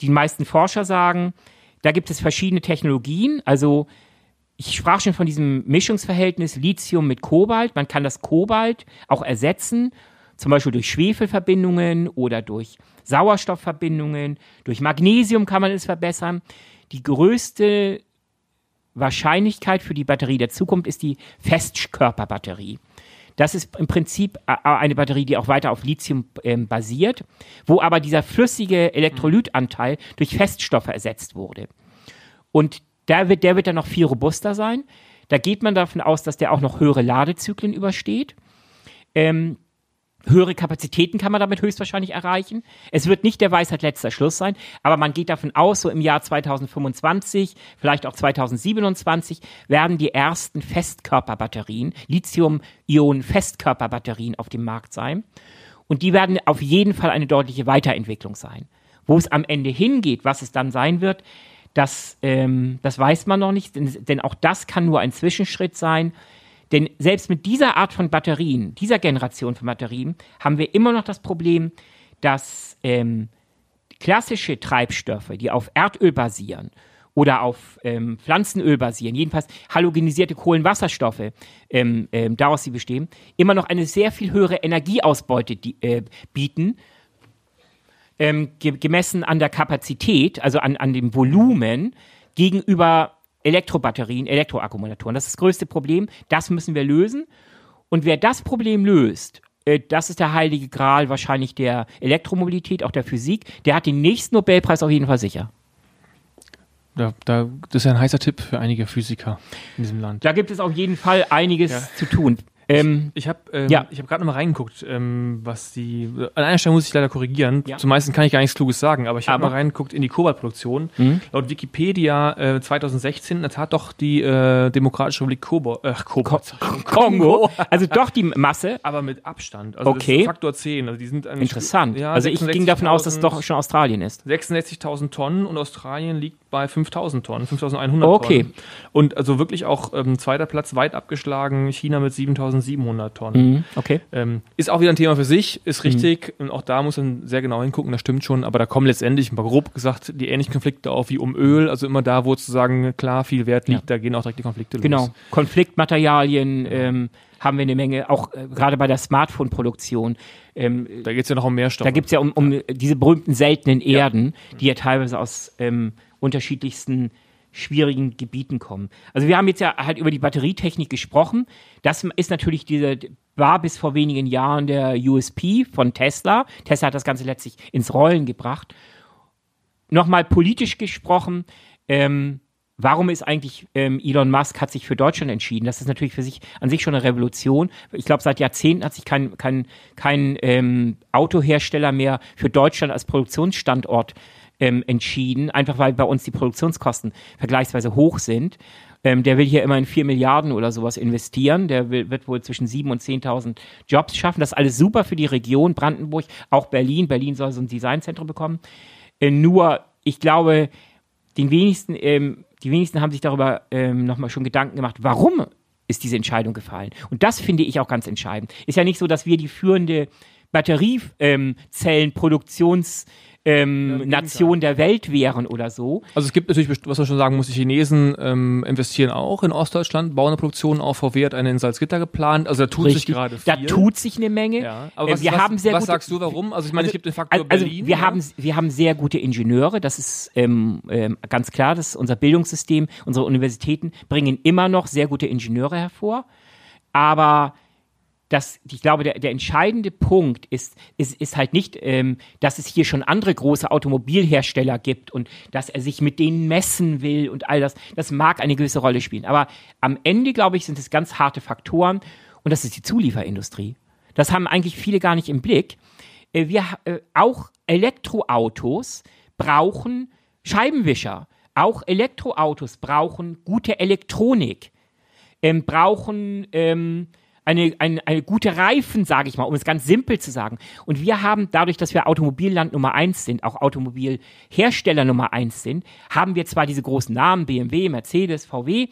die meisten Forscher sagen, da gibt es verschiedene Technologien. Also ich sprach schon von diesem Mischungsverhältnis Lithium mit Kobalt. Man kann das Kobalt auch ersetzen zum Beispiel durch Schwefelverbindungen oder durch Sauerstoffverbindungen, durch Magnesium kann man es verbessern. Die größte Wahrscheinlichkeit für die Batterie der Zukunft ist die Festkörperbatterie. Das ist im Prinzip äh, eine Batterie, die auch weiter auf Lithium ähm, basiert, wo aber dieser flüssige Elektrolytanteil durch Feststoffe ersetzt wurde. Und der wird, der wird dann noch viel robuster sein. Da geht man davon aus, dass der auch noch höhere Ladezyklen übersteht. Ähm, höhere Kapazitäten kann man damit höchstwahrscheinlich erreichen. Es wird nicht der Weisheit letzter Schluss sein, aber man geht davon aus, so im Jahr 2025, vielleicht auch 2027, werden die ersten Festkörperbatterien, Lithium-Ionen-Festkörperbatterien auf dem Markt sein. Und die werden auf jeden Fall eine deutliche Weiterentwicklung sein. Wo es am Ende hingeht, was es dann sein wird, das, ähm, das weiß man noch nicht, denn, denn auch das kann nur ein Zwischenschritt sein. Denn selbst mit dieser Art von Batterien, dieser Generation von Batterien, haben wir immer noch das Problem, dass ähm, klassische Treibstoffe, die auf Erdöl basieren oder auf ähm, Pflanzenöl basieren, jedenfalls halogenisierte Kohlenwasserstoffe, ähm, ähm, daraus sie bestehen, immer noch eine sehr viel höhere Energieausbeute die, äh, bieten, ähm, ge gemessen an der Kapazität, also an, an dem Volumen, gegenüber Elektrobatterien, Elektroakkumulatoren. Das ist das größte Problem. Das müssen wir lösen. Und wer das Problem löst, äh, das ist der heilige Gral wahrscheinlich der Elektromobilität, auch der Physik. Der hat den nächsten Nobelpreis auf jeden Fall sicher. Da, da, das ist ja ein heißer Tipp für einige Physiker in diesem Land. Da gibt es auf jeden Fall einiges ja. zu tun. Ähm, ich habe ähm, ja. hab gerade noch mal reingeguckt, ähm, was die. An einer Stelle muss ich leider korrigieren. Ja. Zum meisten kann ich gar nichts Kluges sagen, aber ich habe mal reingeguckt in die Kobaltproduktion. Mhm. Laut Wikipedia äh, 2016 in der Tat doch die äh, Demokratische Republik Kobo, äh, Kobo, Kongo. Also doch die Masse. Aber mit Abstand. Also okay. Faktor 10. Also die sind Interessant. Ja, also ich ging davon aus, dass es doch schon Australien ist. 66.000 Tonnen und Australien liegt bei 5.000 Tonnen, 5.100 okay. Tonnen. Und also wirklich auch ähm, zweiter Platz weit abgeschlagen, China mit 7.000 1700 Tonnen. Mhm, okay. Ähm, ist auch wieder ein Thema für sich, ist richtig. Mhm. Und auch da muss man sehr genau hingucken, das stimmt schon. Aber da kommen letztendlich, mal grob gesagt, die ähnlichen Konflikte auf wie um Öl. Also immer da, wo sozusagen klar viel Wert liegt, ja. da gehen auch direkt die Konflikte genau. los. Genau. Konfliktmaterialien, ähm, haben wir eine Menge, auch äh, gerade bei der Smartphone-Produktion. Ähm, da geht es ja noch um mehr Stoffe. Da geht es ja um, um diese berühmten seltenen Erden, ja. die ja teilweise aus ähm, unterschiedlichsten schwierigen Gebieten kommen. Also wir haben jetzt ja halt über die Batterietechnik gesprochen. Das ist natürlich diese, war bis vor wenigen Jahren der USP von Tesla. Tesla hat das Ganze letztlich ins Rollen gebracht. Nochmal politisch gesprochen, ähm, warum ist eigentlich ähm, Elon Musk hat sich für Deutschland entschieden? Das ist natürlich für sich an sich schon eine Revolution. Ich glaube, seit Jahrzehnten hat sich kein, kein, kein ähm, Autohersteller mehr für Deutschland als Produktionsstandort ähm, entschieden, einfach weil bei uns die Produktionskosten vergleichsweise hoch sind. Ähm, der will hier immerhin 4 Milliarden oder sowas investieren. Der will, wird wohl zwischen 7.000 und 10.000 Jobs schaffen. Das ist alles super für die Region Brandenburg, auch Berlin. Berlin soll so ein Designzentrum bekommen. Äh, nur, ich glaube, den wenigsten, ähm, die wenigsten haben sich darüber ähm, nochmal schon Gedanken gemacht, warum ist diese Entscheidung gefallen. Und das finde ich auch ganz entscheidend. Ist ja nicht so, dass wir die führende Batteriezellenproduktions- ähm, ähm, ja, Nation der Welt wären oder so. Also es gibt natürlich, was man schon sagen muss, die Chinesen ähm, investieren auch in Ostdeutschland, bauen eine Produktion auf. VW hat eine in Salzgitter geplant. Also da tut Richtig. sich gerade viel. Da tut sich eine Menge. Ja. Aber was, wir was, haben sehr was gute, sagst du, warum? Also ich meine, also, es gibt den Faktor also Berlin. Wir, ja. haben, wir haben sehr gute Ingenieure, das ist ähm, ähm, ganz klar, das unser Bildungssystem, unsere Universitäten bringen immer noch sehr gute Ingenieure hervor. Aber dass ich glaube, der, der entscheidende Punkt ist, ist, ist halt nicht, ähm, dass es hier schon andere große Automobilhersteller gibt und dass er sich mit denen messen will und all das. Das mag eine gewisse Rolle spielen. Aber am Ende, glaube ich, sind es ganz harte Faktoren und das ist die Zulieferindustrie. Das haben eigentlich viele gar nicht im Blick. Äh, wir, äh, auch Elektroautos brauchen Scheibenwischer. Auch Elektroautos brauchen gute Elektronik, ähm, brauchen ähm, eine, eine, eine gute Reifen, sage ich mal, um es ganz simpel zu sagen. Und wir haben dadurch, dass wir Automobilland Nummer eins sind, auch Automobilhersteller Nummer eins sind, haben wir zwar diese großen Namen, BMW, Mercedes, VW,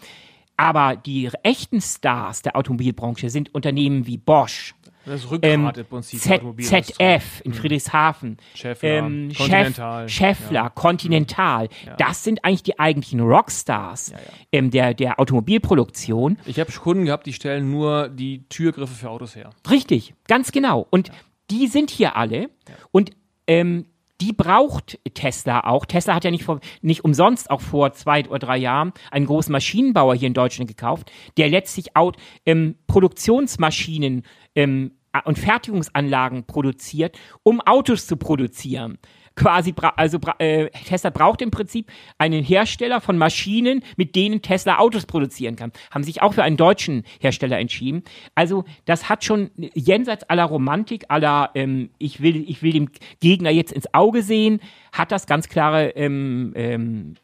aber die echten Stars der Automobilbranche sind Unternehmen wie Bosch, das Rückgrat ähm, im Prinzip. Z ZF in hm. Friedrichshafen. Schäffler. Ähm, Continental. Schäffler, ja. Continental. Ja. Das sind eigentlich die eigentlichen Rockstars ja, ähm, der, der Automobilproduktion. Ich habe Kunden gehabt, die stellen nur die Türgriffe für Autos her. Richtig, ganz genau. Und die sind hier alle und ähm, die braucht Tesla auch. Tesla hat ja nicht, vor, nicht umsonst auch vor zwei oder drei Jahren einen großen Maschinenbauer hier in Deutschland gekauft, der letztlich auch ähm, Produktionsmaschinen ähm, und Fertigungsanlagen produziert, um Autos zu produzieren quasi, also äh, Tesla braucht im Prinzip einen Hersteller von Maschinen, mit denen Tesla Autos produzieren kann. Haben sich auch für einen deutschen Hersteller entschieden. Also das hat schon jenseits aller Romantik, aller ähm, ich will, ich will dem Gegner jetzt ins Auge sehen, hat das ganz klare ähm, ähm,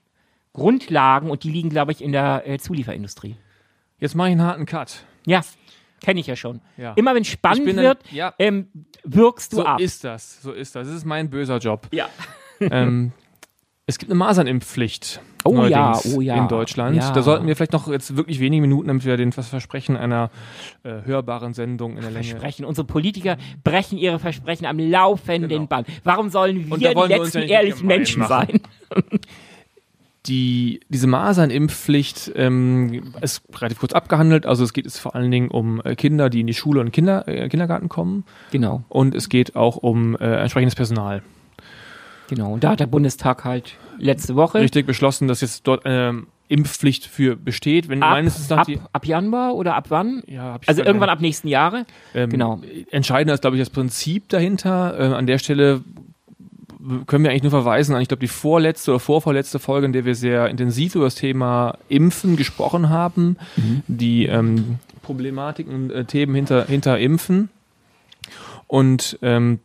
Grundlagen und die liegen, glaube ich, in der äh, Zulieferindustrie. Jetzt mache ich einen harten Cut. Ja. Kenne ich ja schon. Ja. Immer wenn spannend wird, ja. ähm, wirkst du so ab. So ist das. So ist das. Das ist mein böser Job. Ja. ähm, es gibt eine Masernimpfpflicht. Oh ja, oh ja. In Deutschland. Ja. Da sollten wir vielleicht noch jetzt wirklich wenige Minuten, damit wir den Versprechen einer äh, hörbaren Sendung in der Länge. Versprechen. Unsere Politiker brechen ihre Versprechen am laufenden genau. Band. Warum sollen wir die letzten ehrlichen Menschen machen. sein? die, diese Masernimpfpflicht ähm, ist relativ kurz abgehandelt. Also es geht jetzt vor allen Dingen um äh, Kinder, die in die Schule und Kinder, äh, Kindergarten kommen. Genau. Und es geht auch um äh, entsprechendes Personal. Genau. Und da hat der Bundestag halt letzte Woche richtig beschlossen, dass jetzt dort ähm, Impfpflicht für besteht. Wenn ab, meines ab, ab Januar oder ab wann? Ja, also irgendwann ab nächsten Jahre. Ähm, genau. Entscheidender ist, glaube ich, das Prinzip dahinter. Äh, an der Stelle können wir eigentlich nur verweisen an, ich glaube, die vorletzte oder vorvorletzte Folge, in der wir sehr intensiv über das Thema Impfen gesprochen haben, mhm. die ähm, Problematiken und äh, Themen hinter, hinter Impfen. Und ähm,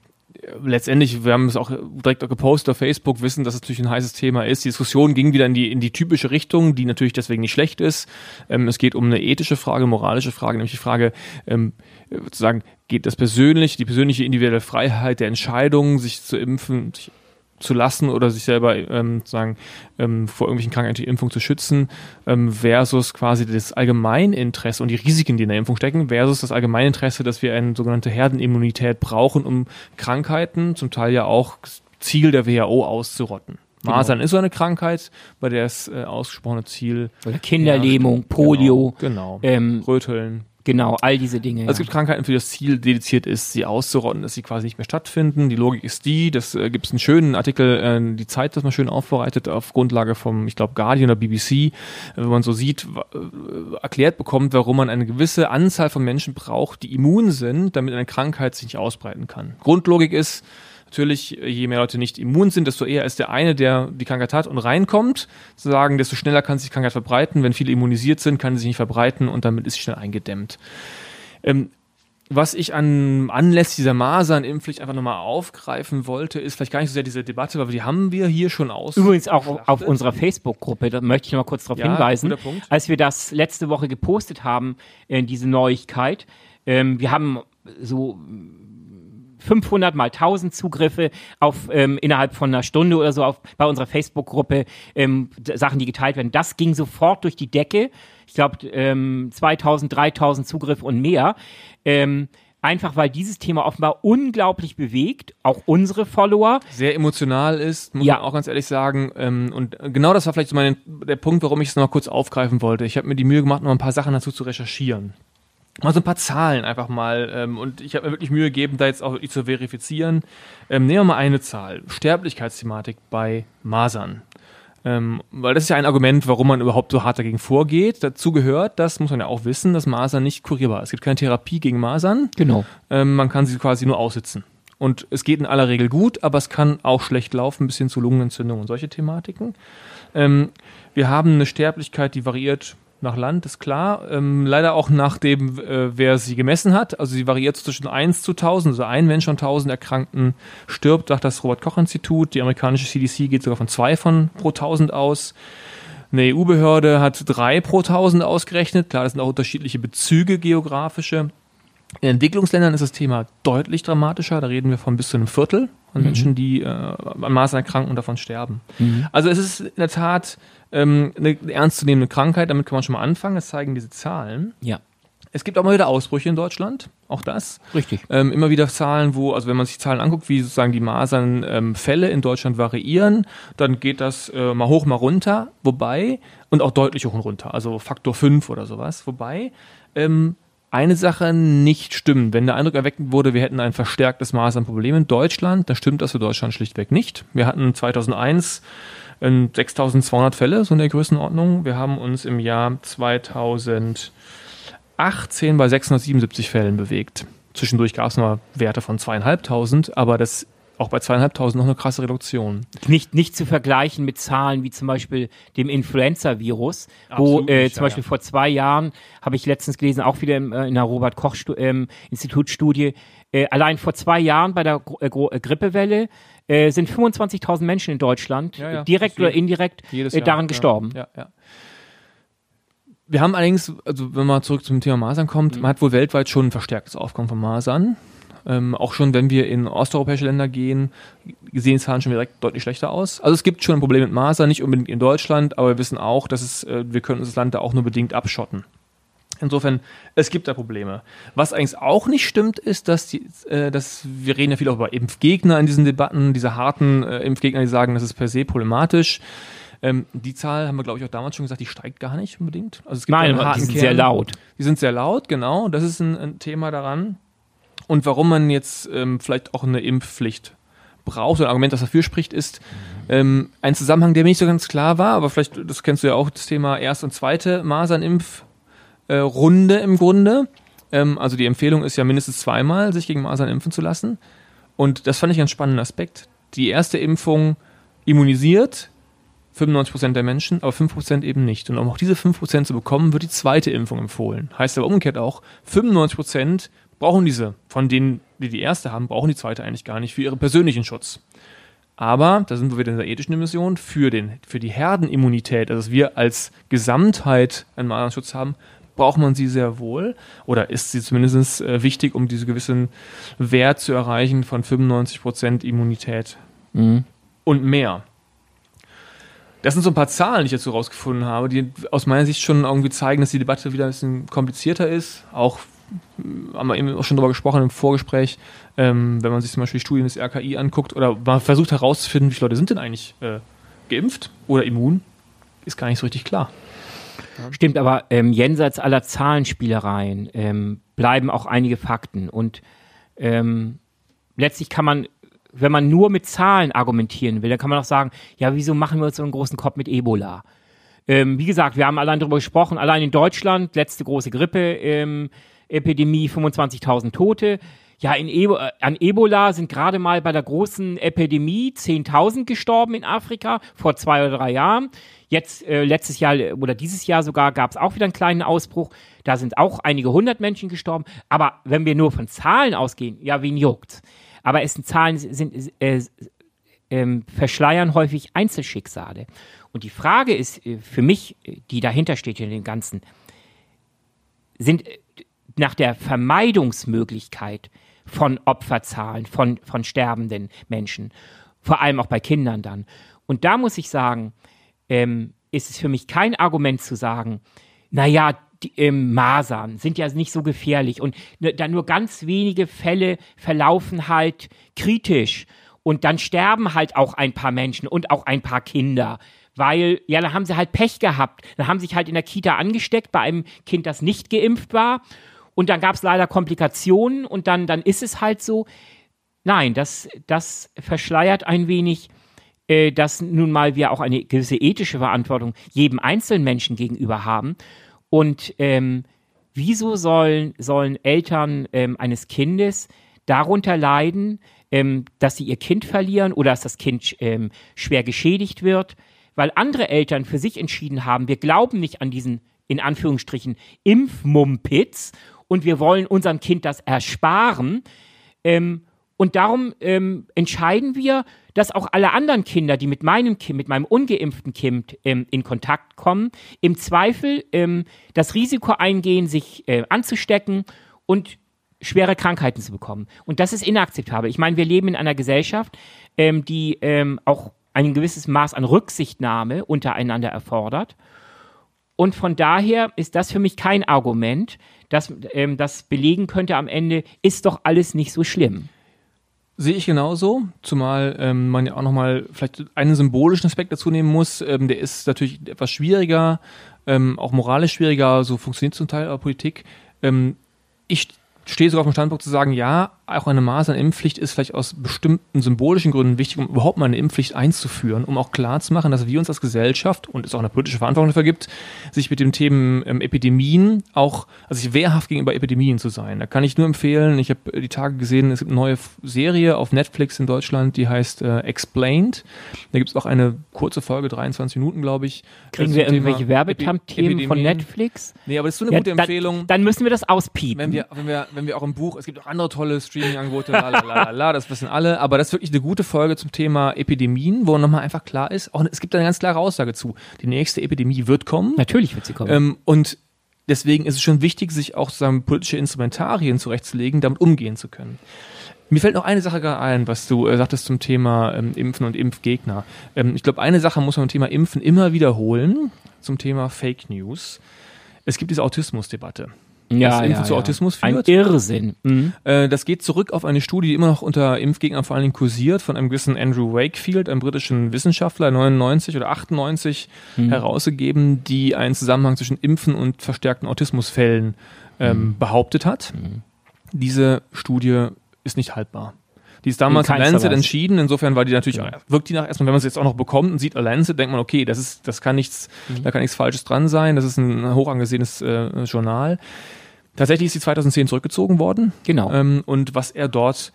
letztendlich, wir haben es auch direkt auch gepostet auf Facebook, wissen, dass es natürlich ein heißes Thema ist. Die Diskussion ging wieder in die, in die typische Richtung, die natürlich deswegen nicht schlecht ist. Ähm, es geht um eine ethische Frage, moralische Frage, nämlich die Frage, ähm, sozusagen, geht das persönlich, die persönliche individuelle Freiheit der Entscheidung, sich zu impfen, sich zu lassen oder sich selber ähm, sagen ähm, vor irgendwelchen Krankheiten die Impfung zu schützen ähm, versus quasi das Allgemeininteresse und die Risiken, die in der Impfung stecken, versus das Allgemeininteresse, dass wir eine sogenannte Herdenimmunität brauchen, um Krankheiten, zum Teil ja auch Ziel der WHO auszurotten. Genau. Masern ist so eine Krankheit, bei der das äh, ausgesprochene Ziel oder Kinderlähmung, ja, Polio, genau, genau. Ähm, Röteln, Genau, all diese Dinge. Also es gibt Krankheiten, für die das Ziel dediziert ist, sie auszurotten, dass sie quasi nicht mehr stattfinden. Die Logik ist die, das äh, gibt es einen schönen Artikel, äh, die Zeit, das mal schön aufbereitet, auf Grundlage vom, ich glaube, Guardian oder BBC, äh, wenn man so sieht, äh, erklärt bekommt, warum man eine gewisse Anzahl von Menschen braucht, die immun sind, damit eine Krankheit sich nicht ausbreiten kann. Grundlogik ist, Natürlich, je mehr Leute nicht immun sind, desto eher ist der eine, der die Krankheit hat und reinkommt, zu sagen, desto schneller kann sich die Krankheit verbreiten. Wenn viele immunisiert sind, kann sie sich nicht verbreiten und damit ist sie schnell eingedämmt. Ähm, was ich an anlässlich dieser Masernimpfpflicht einfach nochmal aufgreifen wollte, ist vielleicht gar nicht so sehr diese Debatte, weil die haben wir hier schon aus. Übrigens auch auf unserer Facebook-Gruppe, da möchte ich noch mal kurz darauf ja, hinweisen, als wir das letzte Woche gepostet haben, äh, diese Neuigkeit. Ähm, wir haben so 500 mal 1000 Zugriffe auf ähm, innerhalb von einer Stunde oder so auf, bei unserer Facebook-Gruppe ähm, Sachen, die geteilt werden. Das ging sofort durch die Decke. Ich glaube ähm, 2000, 3000 Zugriffe und mehr. Ähm, einfach weil dieses Thema offenbar unglaublich bewegt, auch unsere Follower. Sehr emotional ist, muss ja. man auch ganz ehrlich sagen. Ähm, und genau das war vielleicht so mein, der Punkt, warum ich es noch kurz aufgreifen wollte. Ich habe mir die Mühe gemacht, noch ein paar Sachen dazu zu recherchieren mal so ein paar Zahlen einfach mal. Ähm, und ich habe mir wirklich Mühe gegeben, da jetzt auch wirklich zu verifizieren. Ähm, nehmen wir mal eine Zahl. Sterblichkeitsthematik bei Masern. Ähm, weil das ist ja ein Argument, warum man überhaupt so hart dagegen vorgeht. Dazu gehört, das muss man ja auch wissen, dass Masern nicht kurierbar ist. Es gibt keine Therapie gegen Masern. Genau. Ähm, man kann sie quasi nur aussitzen. Und es geht in aller Regel gut, aber es kann auch schlecht laufen, bis hin zu Lungenentzündung und solche Thematiken. Ähm, wir haben eine Sterblichkeit, die variiert nach Land, ist klar. Ähm, leider auch nach dem, äh, wer sie gemessen hat. Also sie variiert zwischen 1 zu 1000, also ein Mensch von 1000 Erkrankten stirbt, sagt das Robert-Koch-Institut. Die amerikanische CDC geht sogar von zwei von pro 1000 aus. Eine EU-Behörde hat drei pro 1000 ausgerechnet. Klar, das sind auch unterschiedliche Bezüge geografische. In Entwicklungsländern ist das Thema deutlich dramatischer. Da reden wir von bis zu einem Viertel von mhm. Menschen, die äh, an Masern erkranken und davon sterben. Mhm. Also es ist in der Tat ähm, eine ernstzunehmende Krankheit. Damit kann man schon mal anfangen. Das zeigen diese Zahlen. Ja. Es gibt auch mal wieder Ausbrüche in Deutschland, auch das. Richtig. Ähm, immer wieder Zahlen, wo, also wenn man sich Zahlen anguckt, wie sozusagen die Masernfälle ähm, in Deutschland variieren, dann geht das äh, mal hoch, mal runter, wobei, und auch deutlich hoch und runter, also Faktor 5 oder sowas, wobei ähm, eine Sache nicht stimmt. Wenn der Eindruck erweckt wurde, wir hätten ein verstärktes Problemen in Deutschland, dann stimmt das für Deutschland schlichtweg nicht. Wir hatten 2001 6200 Fälle, so in der Größenordnung. Wir haben uns im Jahr 2018 bei 677 Fällen bewegt. Zwischendurch gab es mal Werte von zweieinhalbtausend, aber das auch bei zweieinhalbtausend noch eine krasse Reduktion. Nicht, nicht zu vergleichen mit Zahlen wie zum Beispiel dem Influenza-Virus, wo äh, zum Beispiel ja. vor zwei Jahren, habe ich letztens gelesen, auch wieder im, äh, in der Robert-Koch-Institut-Studie, ähm, äh, allein vor zwei Jahren bei der Gro äh, äh Grippewelle äh, sind 25.000 Menschen in Deutschland ja, ja, direkt oder indirekt daran gestorben. Ja, ja. Wir haben allerdings, also wenn man zurück zum Thema Masern kommt, mhm. man hat wohl weltweit schon ein verstärktes Aufkommen von Masern. Ähm, auch schon, wenn wir in osteuropäische Länder gehen, sehen die Zahlen schon direkt deutlich schlechter aus. Also es gibt schon ein Problem mit Masern, nicht unbedingt in Deutschland, aber wir wissen auch, dass es, äh, wir können das Land da auch nur bedingt abschotten. Insofern, es gibt da Probleme. Was eigentlich auch nicht stimmt, ist, dass, die, äh, dass wir reden ja viel auch über Impfgegner in diesen Debatten, diese harten äh, Impfgegner, die sagen, das ist per se problematisch. Ähm, die Zahl haben wir, glaube ich, auch damals schon gesagt, die steigt gar nicht unbedingt. Also es gibt Nein, die sind Kern. sehr laut. Die sind sehr laut, genau. Das ist ein, ein Thema daran und warum man jetzt ähm, vielleicht auch eine Impfpflicht braucht. Ein Argument, das dafür spricht, ist ähm, ein Zusammenhang, der mir nicht so ganz klar war, aber vielleicht, das kennst du ja auch, das Thema erste und zweite Masernimpfrunde äh, im Grunde. Ähm, also die Empfehlung ist ja mindestens zweimal, sich gegen Masern impfen zu lassen. Und das fand ich einen spannenden Aspekt. Die erste Impfung immunisiert 95% der Menschen, aber 5% eben nicht. Und um auch diese 5% zu bekommen, wird die zweite Impfung empfohlen. Heißt aber umgekehrt auch, 95% brauchen diese, von denen, die die erste haben, brauchen die zweite eigentlich gar nicht für ihren persönlichen Schutz. Aber, da sind wir wieder in der ethischen Dimension, für, den, für die Herdenimmunität, also dass wir als Gesamtheit einen Masernschutz haben, braucht man sie sehr wohl oder ist sie zumindest äh, wichtig, um diesen gewissen Wert zu erreichen von 95% Immunität mhm. und mehr. Das sind so ein paar Zahlen, die ich dazu rausgefunden habe, die aus meiner Sicht schon irgendwie zeigen, dass die Debatte wieder ein bisschen komplizierter ist, auch haben wir eben auch schon darüber gesprochen im Vorgespräch, ähm, wenn man sich zum Beispiel die Studien des RKI anguckt oder man versucht herauszufinden, wie viele Leute sind denn eigentlich äh, geimpft oder immun, ist gar nicht so richtig klar. Stimmt, aber ähm, jenseits aller Zahlenspielereien ähm, bleiben auch einige Fakten und ähm, letztlich kann man wenn man nur mit Zahlen argumentieren will, dann kann man auch sagen, ja, wieso machen wir uns so einen großen Kopf mit Ebola? Ähm, wie gesagt, wir haben allein darüber gesprochen, allein in Deutschland, letzte große Grippe, ähm, Epidemie 25.000 Tote. Ja, in e an Ebola sind gerade mal bei der großen Epidemie 10.000 gestorben in Afrika vor zwei oder drei Jahren. Jetzt, äh, letztes Jahr oder dieses Jahr sogar gab es auch wieder einen kleinen Ausbruch. Da sind auch einige hundert Menschen gestorben. Aber wenn wir nur von Zahlen ausgehen, ja, wen juckt? Aber es sind Zahlen, sind, äh, äh, verschleiern häufig Einzelschicksale. Und die Frage ist äh, für mich, äh, die dahinter steht in dem Ganzen, sind äh, nach der Vermeidungsmöglichkeit von Opferzahlen, von, von sterbenden Menschen, vor allem auch bei Kindern dann. Und da muss ich sagen, ähm, ist es für mich kein Argument zu sagen, naja, ähm, Masern sind ja nicht so gefährlich und dann nur ganz wenige Fälle verlaufen halt kritisch und dann sterben halt auch ein paar Menschen und auch ein paar Kinder weil ja, da haben sie halt Pech gehabt. Dann haben sich halt in der Kita angesteckt bei einem Kind, das nicht geimpft war und dann gab es leider Komplikationen und dann, dann ist es halt so. Nein, das, das verschleiert ein wenig, äh, dass nun mal wir auch eine gewisse ethische Verantwortung jedem einzelnen Menschen gegenüber haben. Und ähm, wieso sollen, sollen Eltern ähm, eines Kindes darunter leiden, ähm, dass sie ihr Kind verlieren oder dass das Kind ähm, schwer geschädigt wird? Weil andere Eltern für sich entschieden haben, wir glauben nicht an diesen in Anführungsstrichen Impfmumpitz und wir wollen unserem Kind das ersparen. Ähm, und darum ähm, entscheiden wir, dass auch alle anderen Kinder, die mit meinem Kind, mit meinem ungeimpften Kind ähm, in Kontakt kommen, im Zweifel ähm, das Risiko eingehen, sich äh, anzustecken und schwere Krankheiten zu bekommen. Und das ist inakzeptabel. Ich meine, wir leben in einer Gesellschaft, ähm, die ähm, auch ein gewisses Maß an Rücksichtnahme untereinander erfordert. Und von daher ist das für mich kein Argument, das, ähm, das belegen könnte am Ende, ist doch alles nicht so schlimm. Sehe ich genauso, zumal ähm, man ja auch nochmal vielleicht einen symbolischen Aspekt dazu nehmen muss. Ähm, der ist natürlich etwas schwieriger, ähm, auch moralisch schwieriger, so funktioniert zum Teil Politik. Ähm, ich stehe sogar auf dem Standpunkt zu sagen, ja, auch eine Maß an Impfpflicht ist vielleicht aus bestimmten symbolischen Gründen wichtig, um überhaupt mal eine Impfpflicht einzuführen, um auch klarzumachen, dass wir uns als Gesellschaft und es auch eine politische Verantwortung dafür gibt, sich mit dem Themen ähm, Epidemien auch, also sich wehrhaft gegenüber Epidemien zu sein. Da kann ich nur empfehlen, ich habe die Tage gesehen, es gibt eine neue Serie auf Netflix in Deutschland, die heißt äh, Explained. Da gibt es auch eine kurze Folge, 23 Minuten, glaube ich. Kriegen wir irgendwelche Werbethemen von Netflix? Nee, aber das ist so eine ja, gute Empfehlung. Dann, müssen wir das auspiepen. Wenn wir, wenn wir, wenn wir auch im Buch, es gibt auch andere tolle Streaming-Angebote, la, das wissen alle, aber das ist wirklich eine gute Folge zum Thema Epidemien, wo nochmal einfach klar ist, auch, es gibt eine ganz klare Aussage zu. Die nächste Epidemie wird kommen. Natürlich wird sie kommen. Ähm, und deswegen ist es schon wichtig, sich auch sozusagen politische Instrumentarien zurechtzulegen, damit umgehen zu können. Mir fällt noch eine Sache gerade ein, was du äh, sagtest zum Thema ähm, Impfen und Impfgegner. Ähm, ich glaube, eine Sache muss man beim Thema Impfen immer wiederholen, zum Thema Fake News. Es gibt diese Autismusdebatte ja, das Impfen ja, zu ja. Autismus führt. Ein Irrsinn. Mhm. Äh, das geht zurück auf eine Studie, die immer noch unter Impfgegnern vor allen Dingen kursiert, von einem gewissen Andrew Wakefield, einem britischen Wissenschaftler, 99 oder 98 mhm. herausgegeben, die einen Zusammenhang zwischen Impfen und verstärkten Autismusfällen ähm, mhm. behauptet hat. Mhm. Diese Studie ist nicht haltbar. Die ist damals in Lancet entschieden. Insofern war die natürlich, ja. wirkt die nach erstmal, wenn man es jetzt auch noch bekommt und sieht Lancet, denkt man, okay, das ist, das kann nichts, mhm. da kann nichts Falsches dran sein. Das ist ein hoch angesehenes äh, Journal. Tatsächlich ist sie 2010 zurückgezogen worden. Genau. Ähm, und was er dort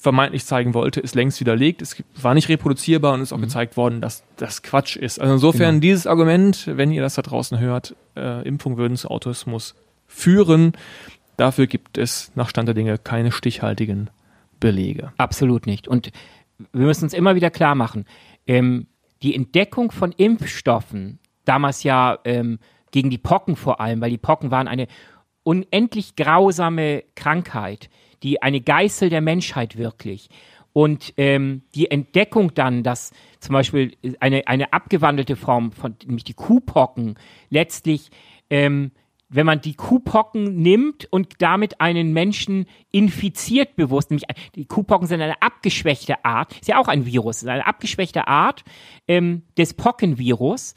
vermeintlich zeigen wollte, ist längst widerlegt. Es war nicht reproduzierbar und ist auch mhm. gezeigt worden, dass das Quatsch ist. Also insofern genau. dieses Argument, wenn ihr das da draußen hört, äh, Impfung würden zu Autismus führen. Dafür gibt es nach Stand der Dinge keine stichhaltigen Belege. Absolut nicht. Und wir müssen uns immer wieder klar machen, ähm, die Entdeckung von Impfstoffen, damals ja ähm, gegen die Pocken vor allem, weil die Pocken waren eine unendlich grausame Krankheit, die eine Geißel der Menschheit wirklich. Und ähm, die Entdeckung dann, dass zum Beispiel eine, eine abgewandelte Form von, nämlich die Kuhpocken, letztlich ähm, wenn man die Kuhpocken nimmt und damit einen Menschen infiziert bewusst, nämlich die Kuhpocken sind eine abgeschwächte Art, ist ja auch ein Virus, ist eine abgeschwächte Art ähm, des Pockenvirus,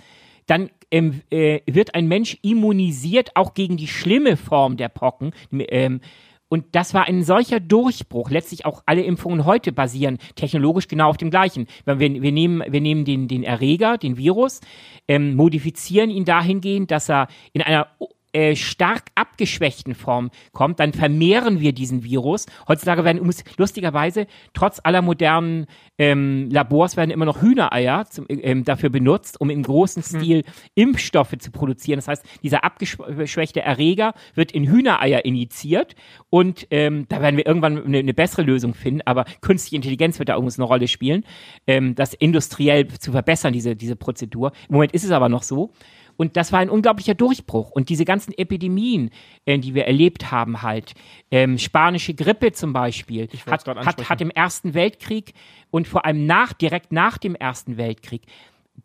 dann ähm, äh, wird ein Mensch immunisiert auch gegen die schlimme Form der Pocken. Ähm, und das war ein solcher Durchbruch. Letztlich auch alle Impfungen heute basieren technologisch genau auf dem gleichen. Wir, wir nehmen, wir nehmen den, den Erreger, den Virus, ähm, modifizieren ihn dahingehend, dass er in einer äh, stark abgeschwächten Form kommt, dann vermehren wir diesen Virus. Heutzutage werden lustigerweise trotz aller modernen ähm, Labors werden immer noch Hühnereier zum, ähm, dafür benutzt, um im großen hm. Stil mhm. Impfstoffe zu produzieren. Das heißt, dieser abgeschwächte Erreger wird in Hühnereier injiziert und ähm, da werden wir irgendwann eine, eine, bessere Lösung finden. Aber künstliche Intelligenz wird da irgendwas eine Rolle spielen, ähm, das industriell zu verbessern, diese, diese Prozedur. Im Moment ist es aber noch so. Und das war ein unglaublicher Durchbruch. Und diese ganzen Epidemien, äh, die wir erlebt haben, halt, ähm, spanische Grippe zum Beispiel, hat, hat, hat im Ersten Weltkrieg und vor allem nach, direkt nach dem Ersten Weltkrieg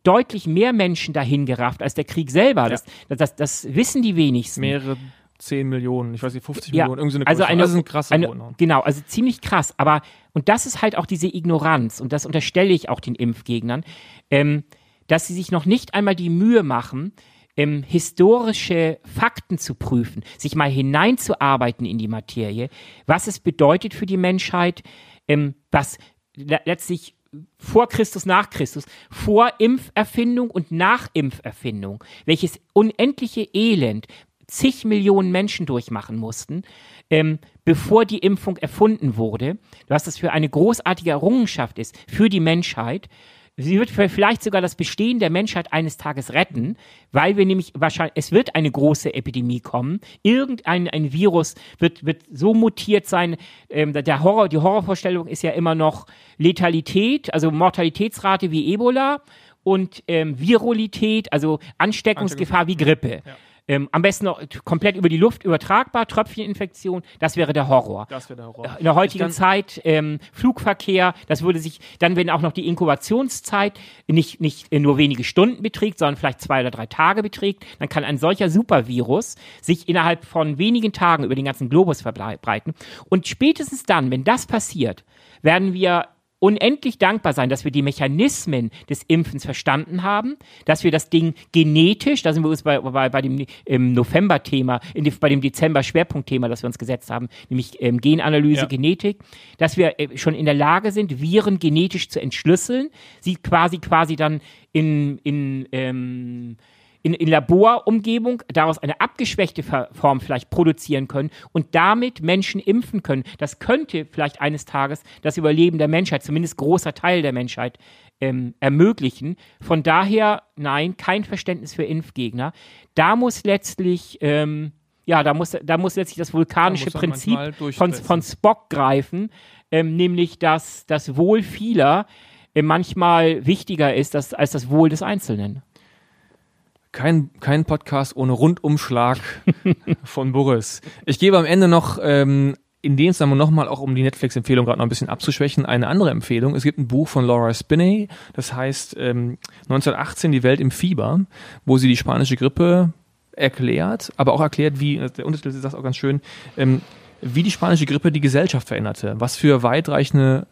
deutlich mehr Menschen dahin gerafft als der Krieg selber. Ja. Das, das, das, das, wissen die wenigsten. Mehrere 10 Millionen, ich weiß nicht, 50 ja, Millionen, irgendwie so eine also eine, also ein krasser eine, Genau, also ziemlich krass. Aber, und das ist halt auch diese Ignoranz, und das unterstelle ich auch den Impfgegnern. Ähm, dass sie sich noch nicht einmal die Mühe machen, ähm, historische Fakten zu prüfen, sich mal hineinzuarbeiten in die Materie, was es bedeutet für die Menschheit, ähm, was letztlich vor Christus, nach Christus, vor Impferfindung und nach Impferfindung, welches unendliche Elend zig Millionen Menschen durchmachen mussten, ähm, bevor die Impfung erfunden wurde, was das für eine großartige Errungenschaft ist für die Menschheit, Sie wird vielleicht sogar das Bestehen der Menschheit eines Tages retten, weil wir nämlich wahrscheinlich, es wird eine große Epidemie kommen. Irgendein ein Virus wird, wird so mutiert sein. Ähm, der Horror, die Horrorvorstellung ist ja immer noch Letalität, also Mortalitätsrate wie Ebola und ähm, Virulität, also Ansteckungsgefahr wie Grippe. Ja. Ähm, am besten noch komplett über die Luft übertragbar, Tröpfcheninfektion, das wäre der Horror. Das wäre der Horror. In der heutigen Zeit ähm, Flugverkehr, das würde sich, dann wenn auch noch die Inkubationszeit nicht, nicht nur wenige Stunden beträgt, sondern vielleicht zwei oder drei Tage beträgt, dann kann ein solcher Supervirus sich innerhalb von wenigen Tagen über den ganzen Globus verbreiten. Und spätestens dann, wenn das passiert, werden wir unendlich dankbar sein, dass wir die Mechanismen des Impfens verstanden haben, dass wir das Ding genetisch, da sind wir uns bei, bei, bei dem November-Thema, bei dem Dezember-Schwerpunktthema, das wir uns gesetzt haben, nämlich ähm, Genanalyse, ja. Genetik, dass wir äh, schon in der Lage sind, Viren genetisch zu entschlüsseln, sie quasi quasi dann in, in ähm, in, in Laborumgebung daraus eine abgeschwächte Form vielleicht produzieren können und damit Menschen impfen können. Das könnte vielleicht eines Tages das Überleben der Menschheit, zumindest großer Teil der Menschheit, ähm, ermöglichen. Von daher, nein, kein Verständnis für Impfgegner. Da muss letztlich, ähm, ja, da muss, da muss letztlich das vulkanische da Prinzip von, von Spock greifen, ähm, nämlich dass das Wohl vieler äh, manchmal wichtiger ist als, als das Wohl des Einzelnen kein, kein Podcast ohne Rundumschlag von Boris. Ich gebe am Ende noch ähm, in dem Zusammenhang nochmal, auch um die Netflix-Empfehlung gerade noch ein bisschen abzuschwächen, eine andere Empfehlung. Es gibt ein Buch von Laura Spinney, das heißt ähm, 1918 Die Welt im Fieber, wo sie die spanische Grippe erklärt, aber auch erklärt, wie, der Untertitel das auch ganz schön, ähm, wie die spanische Grippe die Gesellschaft veränderte, was für weitreichende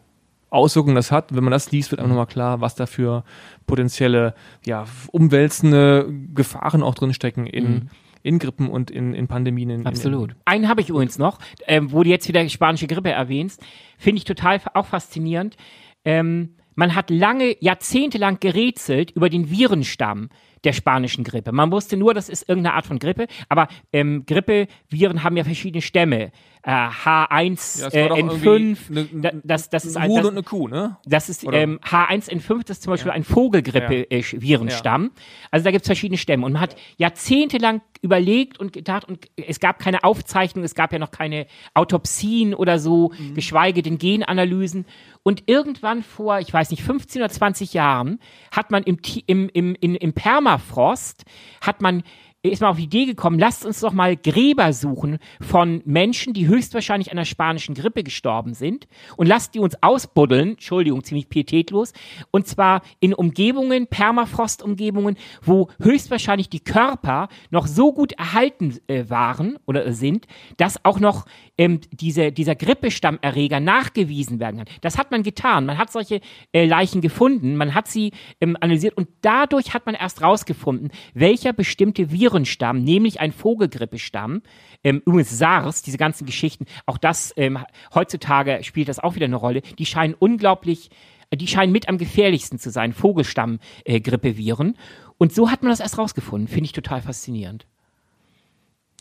Auswirkungen das hat. Wenn man das liest, wird einem nochmal klar, was da für potenzielle, ja, umwälzende Gefahren auch drinstecken in, mhm. in Grippen und in, in Pandemien. In, Absolut. In, Einen habe ich übrigens noch, ähm, wo du jetzt wieder spanische Grippe erwähnst, finde ich total auch faszinierend. Ähm, man hat lange, jahrzehntelang gerätselt über den Virenstamm der spanischen Grippe. Man wusste nur, das ist irgendeine Art von Grippe, aber ähm, Grippeviren haben ja verschiedene Stämme. Äh, H1, ja, äh, N5, ne, ne, das, das ist ein Huhn und eine Kuh, ne? Das ist ähm, H1N5, das ist zum Beispiel ja. ein Vogelgrippe-Virenstamm. Ja. Also da gibt es verschiedene Stämme. Und man hat jahrzehntelang überlegt und gedacht, und es gab keine Aufzeichnung, es gab ja noch keine Autopsien oder so, mhm. geschweige denn Genanalysen. Und irgendwann vor, ich weiß nicht, 15 oder 20 Jahren hat man im, im, im, im Permafrost, hat man ist mal auf die Idee gekommen, lasst uns doch mal Gräber suchen von Menschen, die höchstwahrscheinlich an der spanischen Grippe gestorben sind und lasst die uns ausbuddeln, Entschuldigung, ziemlich pietätlos, und zwar in Umgebungen, Permafrost-Umgebungen, wo höchstwahrscheinlich die Körper noch so gut erhalten äh, waren oder sind, dass auch noch ähm, diese, dieser Grippestammerreger nachgewiesen werden kann. Das hat man getan. Man hat solche äh, Leichen gefunden, man hat sie ähm, analysiert und dadurch hat man erst rausgefunden, welcher bestimmte Virenstamm, nämlich ein Vogelgrippestamm, ähm, übrigens SARS, diese ganzen Geschichten, auch das ähm, heutzutage spielt das auch wieder eine Rolle, die scheinen unglaublich die scheinen mit am gefährlichsten zu sein, Vogelstamm-Grippeviren. Äh, und so hat man das erst rausgefunden. Finde ich total faszinierend.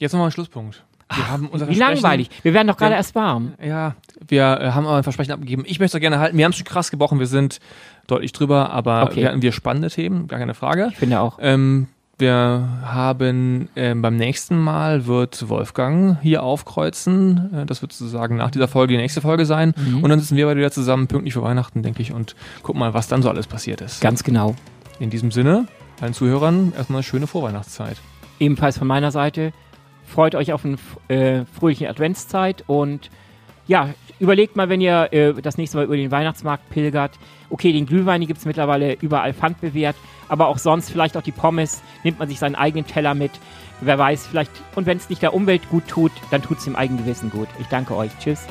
Jetzt nochmal ein Schlusspunkt. Unser Wie langweilig. Wir werden doch gerade erst warm. Ja, wir äh, haben aber ein Versprechen abgegeben. Ich möchte es gerne halten. Wir haben es schon krass gebrochen. Wir sind deutlich drüber, aber okay. wir hatten wir spannende Themen, gar keine Frage. Ich finde auch. Ähm, wir haben ähm, beim nächsten Mal wird Wolfgang hier aufkreuzen. Äh, das wird sozusagen nach dieser Folge die nächste Folge sein. Mhm. Und dann sitzen wir beide wieder zusammen, pünktlich für Weihnachten, denke ich, und gucken mal, was dann so alles passiert ist. Ganz genau. In diesem Sinne, allen Zuhörern erstmal eine schöne Vorweihnachtszeit. Ebenfalls von meiner Seite freut euch auf eine äh, fröhliche Adventszeit und ja, überlegt mal, wenn ihr äh, das nächste Mal über den Weihnachtsmarkt pilgert. Okay, den Glühwein gibt es mittlerweile überall pfandbewährt, aber auch sonst vielleicht auch die Pommes, nimmt man sich seinen eigenen Teller mit. Wer weiß, vielleicht, und wenn es nicht der Umwelt gut tut, dann tut es dem eigenen Gewissen gut. Ich danke euch. Tschüss.